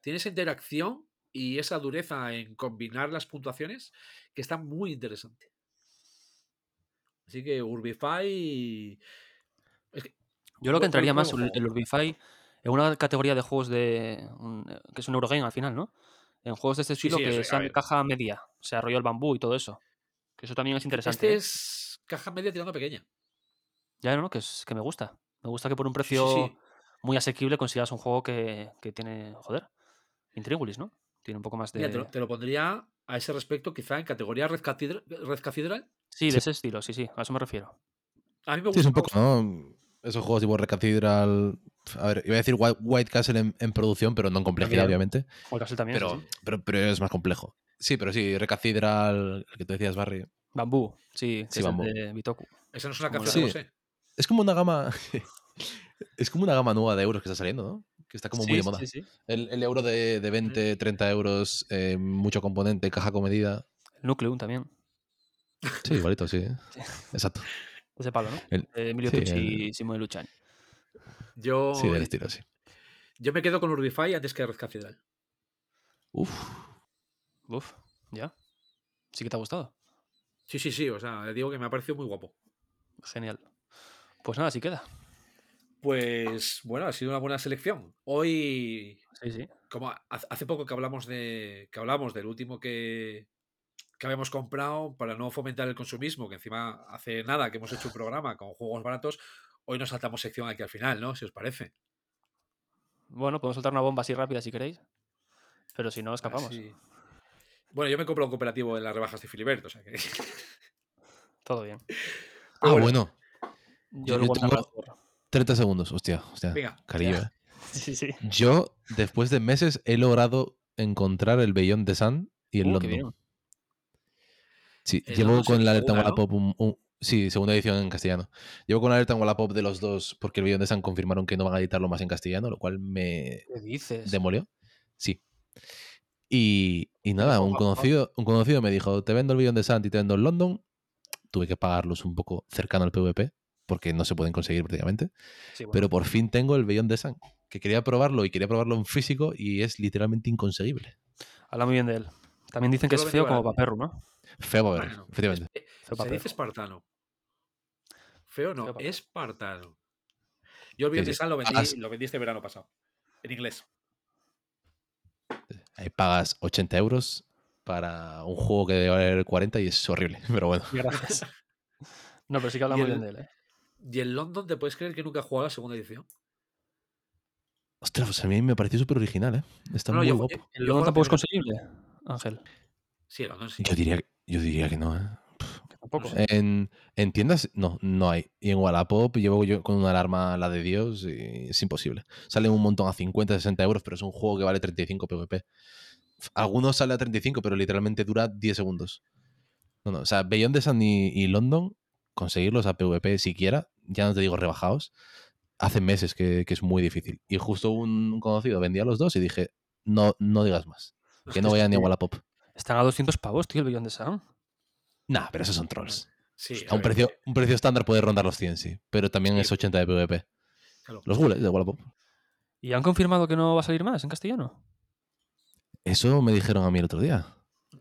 tiene esa interacción y esa dureza en combinar las puntuaciones que está muy interesante. Así que Urbify. Es que, Yo lo que entraría más el. Urbify en una categoría de juegos de. eh, que es un Eurogame al final, ¿no? En juegos de este estilo sí, que sean caja media. O sea, rollo el bambú y todo eso. Que eso también es interesante. Este ¿eh? es caja media tirando pequeña. Ya, no, no, que, es, que me gusta. Me gusta que por un precio sí. muy asequible consigas un juego que, que tiene. Joder. Intríngulis, ¿no? Tiene un poco más Mira, te lo, de. te lo pondría a ese respecto, quizá en categoría Red Cathedral. Red Cathedral. Sí, de Sí. ese estilo, sí, sí. A eso me refiero. A mí me Sí, es gusta. un poco, gusta. ¿no? Esos juegos tipo Red Cathedral. A ver, iba a decir White, White Castle en, en producción, pero no en complejidad, También. obviamente. El Castle también. Pero, sí. pero, pero es más complejo. Sí, pero sí, Red Cathedral, el que tú decías, Barry. Bambú, sí, Sí, es Bambú. el de Bitoku. Esa no es una Como canción de. José. Es como una gama. (laughs) es como una gama nueva de euros que está saliendo, ¿no? Que está como muy de moda. sí, sí. El, el euro de, de 20, 30 euros, eh, mucho componente, caja comedida. El Nucleum también. Sí, igualito, (laughs) sí. Exacto. Ese palo, ¿no? El- De Emilio sí, Tucci el- y Simone Luchani. Yo, Sí, del estilo, sí. yo me quedo con Urbify antes que Red Cathedral. Uf. Uf, ya. Sí que te ha gustado. Sí, sí, sí. O sea, digo que me ha parecido muy guapo. Genial. Pues nada, así queda. Pues bueno, ha sido una buena selección. Hoy, Sí, sí. como ha- hace poco que hablamos de. que hablamos del último que, que habíamos comprado para no fomentar el consumismo, que encima hace nada que hemos hecho un programa con juegos baratos. Hoy nos saltamos sección aquí al final, ¿no? Si os parece. Bueno, podemos soltar una bomba así rápida si queréis. Pero si no, escapamos. Bueno, yo me compro un cooperativo en las rebajas de Filibert, o sea que. Todo bien. Ah, bueno. bueno. Yo, me tengo- 30 segundos. Hostia, hostia. Venga. Eh. (laughs) Sí, sí. Yo, después de meses, he logrado encontrar el Beyond the Sun y el Uh, London. Sí, El llevo con la alerta en. Wallapop un, un- Sí, segunda edición en castellano. Llevo con la alerta en Wallapop de los dos porque el Beyond the Sun confirmaron que no van a editarlo más en castellano, lo cual me ¿Qué dices? demolió. Sí. Y, y nada, un conocido, un conocido me dijo, te vendo el Beyond the Sun y te vendo el London. Tuve que pagarlos un poco cercano al PvP porque no se pueden conseguir prácticamente. Sí, bueno. Pero por fin tengo el Beyond the Sun, que quería probarlo y quería probarlo en físico y es literalmente inconseguible. Habla muy bien de él. También dicen que es feo como. Paperru, ¿no? Feo Bueno, efectivamente. es- eh, Feo se Paperru. dice espartano. Feo no, Feo espartano. Yo el Beyond Sí, the. Sun lo vendí, Pagas- lo vendí este verano pasado. En inglés. Ahí pagas 80 euros para un juego que debe valer 40 y es horrible, (laughs) pero bueno. Gracias. (laughs) No, pero sí que habla Y muy el- bien de él, ¿eh? Y en London, ¿te puedes creer que nunca he jugado a la segunda edición? Ostras, pues a mí me pareció súper original, ¿eh? Está No, muy yo- guapo. ¿El London tampoco es conseguible, Ángel? Sí, el London sí. Yo diría, yo diría que no, ¿eh? Tampoco. En, en tiendas, no, no hay. Y en Wallapop llevo yo con una alarma la de Dios y es imposible. Sale un montón a 50, 60 euros, pero es un juego que vale 35 PvP. Algunos sale a 35, pero literalmente dura 10 segundos. No, no, o sea, Beyond the Sun y, y London, conseguirlos a PvP siquiera, ya no te digo rebajados, hace meses que, que es muy difícil. Y justo un conocido vendía los dos y dije, no, no digas más. Que no (laughs) vaya ni a Wallapop. Están a 200 pavos, tío, el Beyond the Sun. Nah, pero esos son trolls. Sí, A un precio, eh, un precio estándar puede rondar los 100, sí. Pero también Sí. es 80 de PvP. claro. Los gules de Wallapop. ¿Y han confirmado que no va a salir más en castellano? Eso me dijeron a mí el otro día.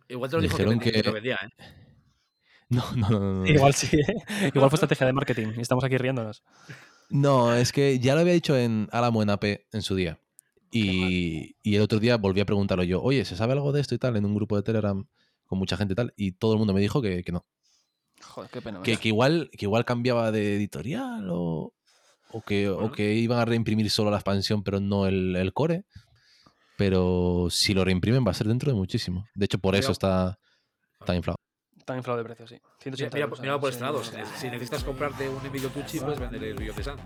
Igual te lo me dijo que, dijeron que que- lo vendía, ¿eh? (laughs) No, no, no. no, no. Igual sí, ¿eh? Igual fue estrategia de marketing y estamos aquí riéndonos. No, es que ya lo había dicho en Álamo en AP en su día. Y, y el otro día volví a preguntarlo yo, oye, ¿se sabe algo de esto y tal? En un grupo de Telegram con mucha gente y tal. Y todo el mundo me dijo que, que no. Joder, qué pena. Que, que igual, que igual cambiaba de editorial o, o, que, o que iban a reimprimir solo la expansión pero no el, el core. Pero si lo reimprimen va a ser dentro de muchísimo. De hecho, por eso está tan inflado. Tan inflado de precio, sí. Mira, 180 mira, euros, mira por sí. este lado. Si, ne- si necesitas comprarte un Emilio Tucci, puedes vender el the Sun.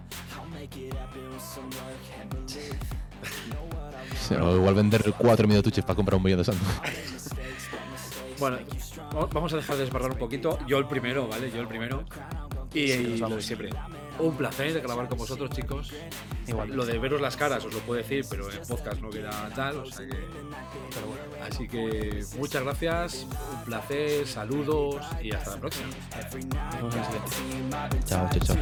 O igual vender cuatro minutuches para comprar un millón de santos. Bueno, va- vamos a dejar de desbarrar un poquito. Yo el primero, ¿vale? Yo el primero. Y, y lo de siempre. Un placer grabar con vosotros, chicos. Igual. Lo de veros las caras os lo puedo decir, pero en podcast no queda tal, o sea que. Pero bueno. Así que muchas gracias, un placer, saludos y hasta la próxima. Chao, chao, chao.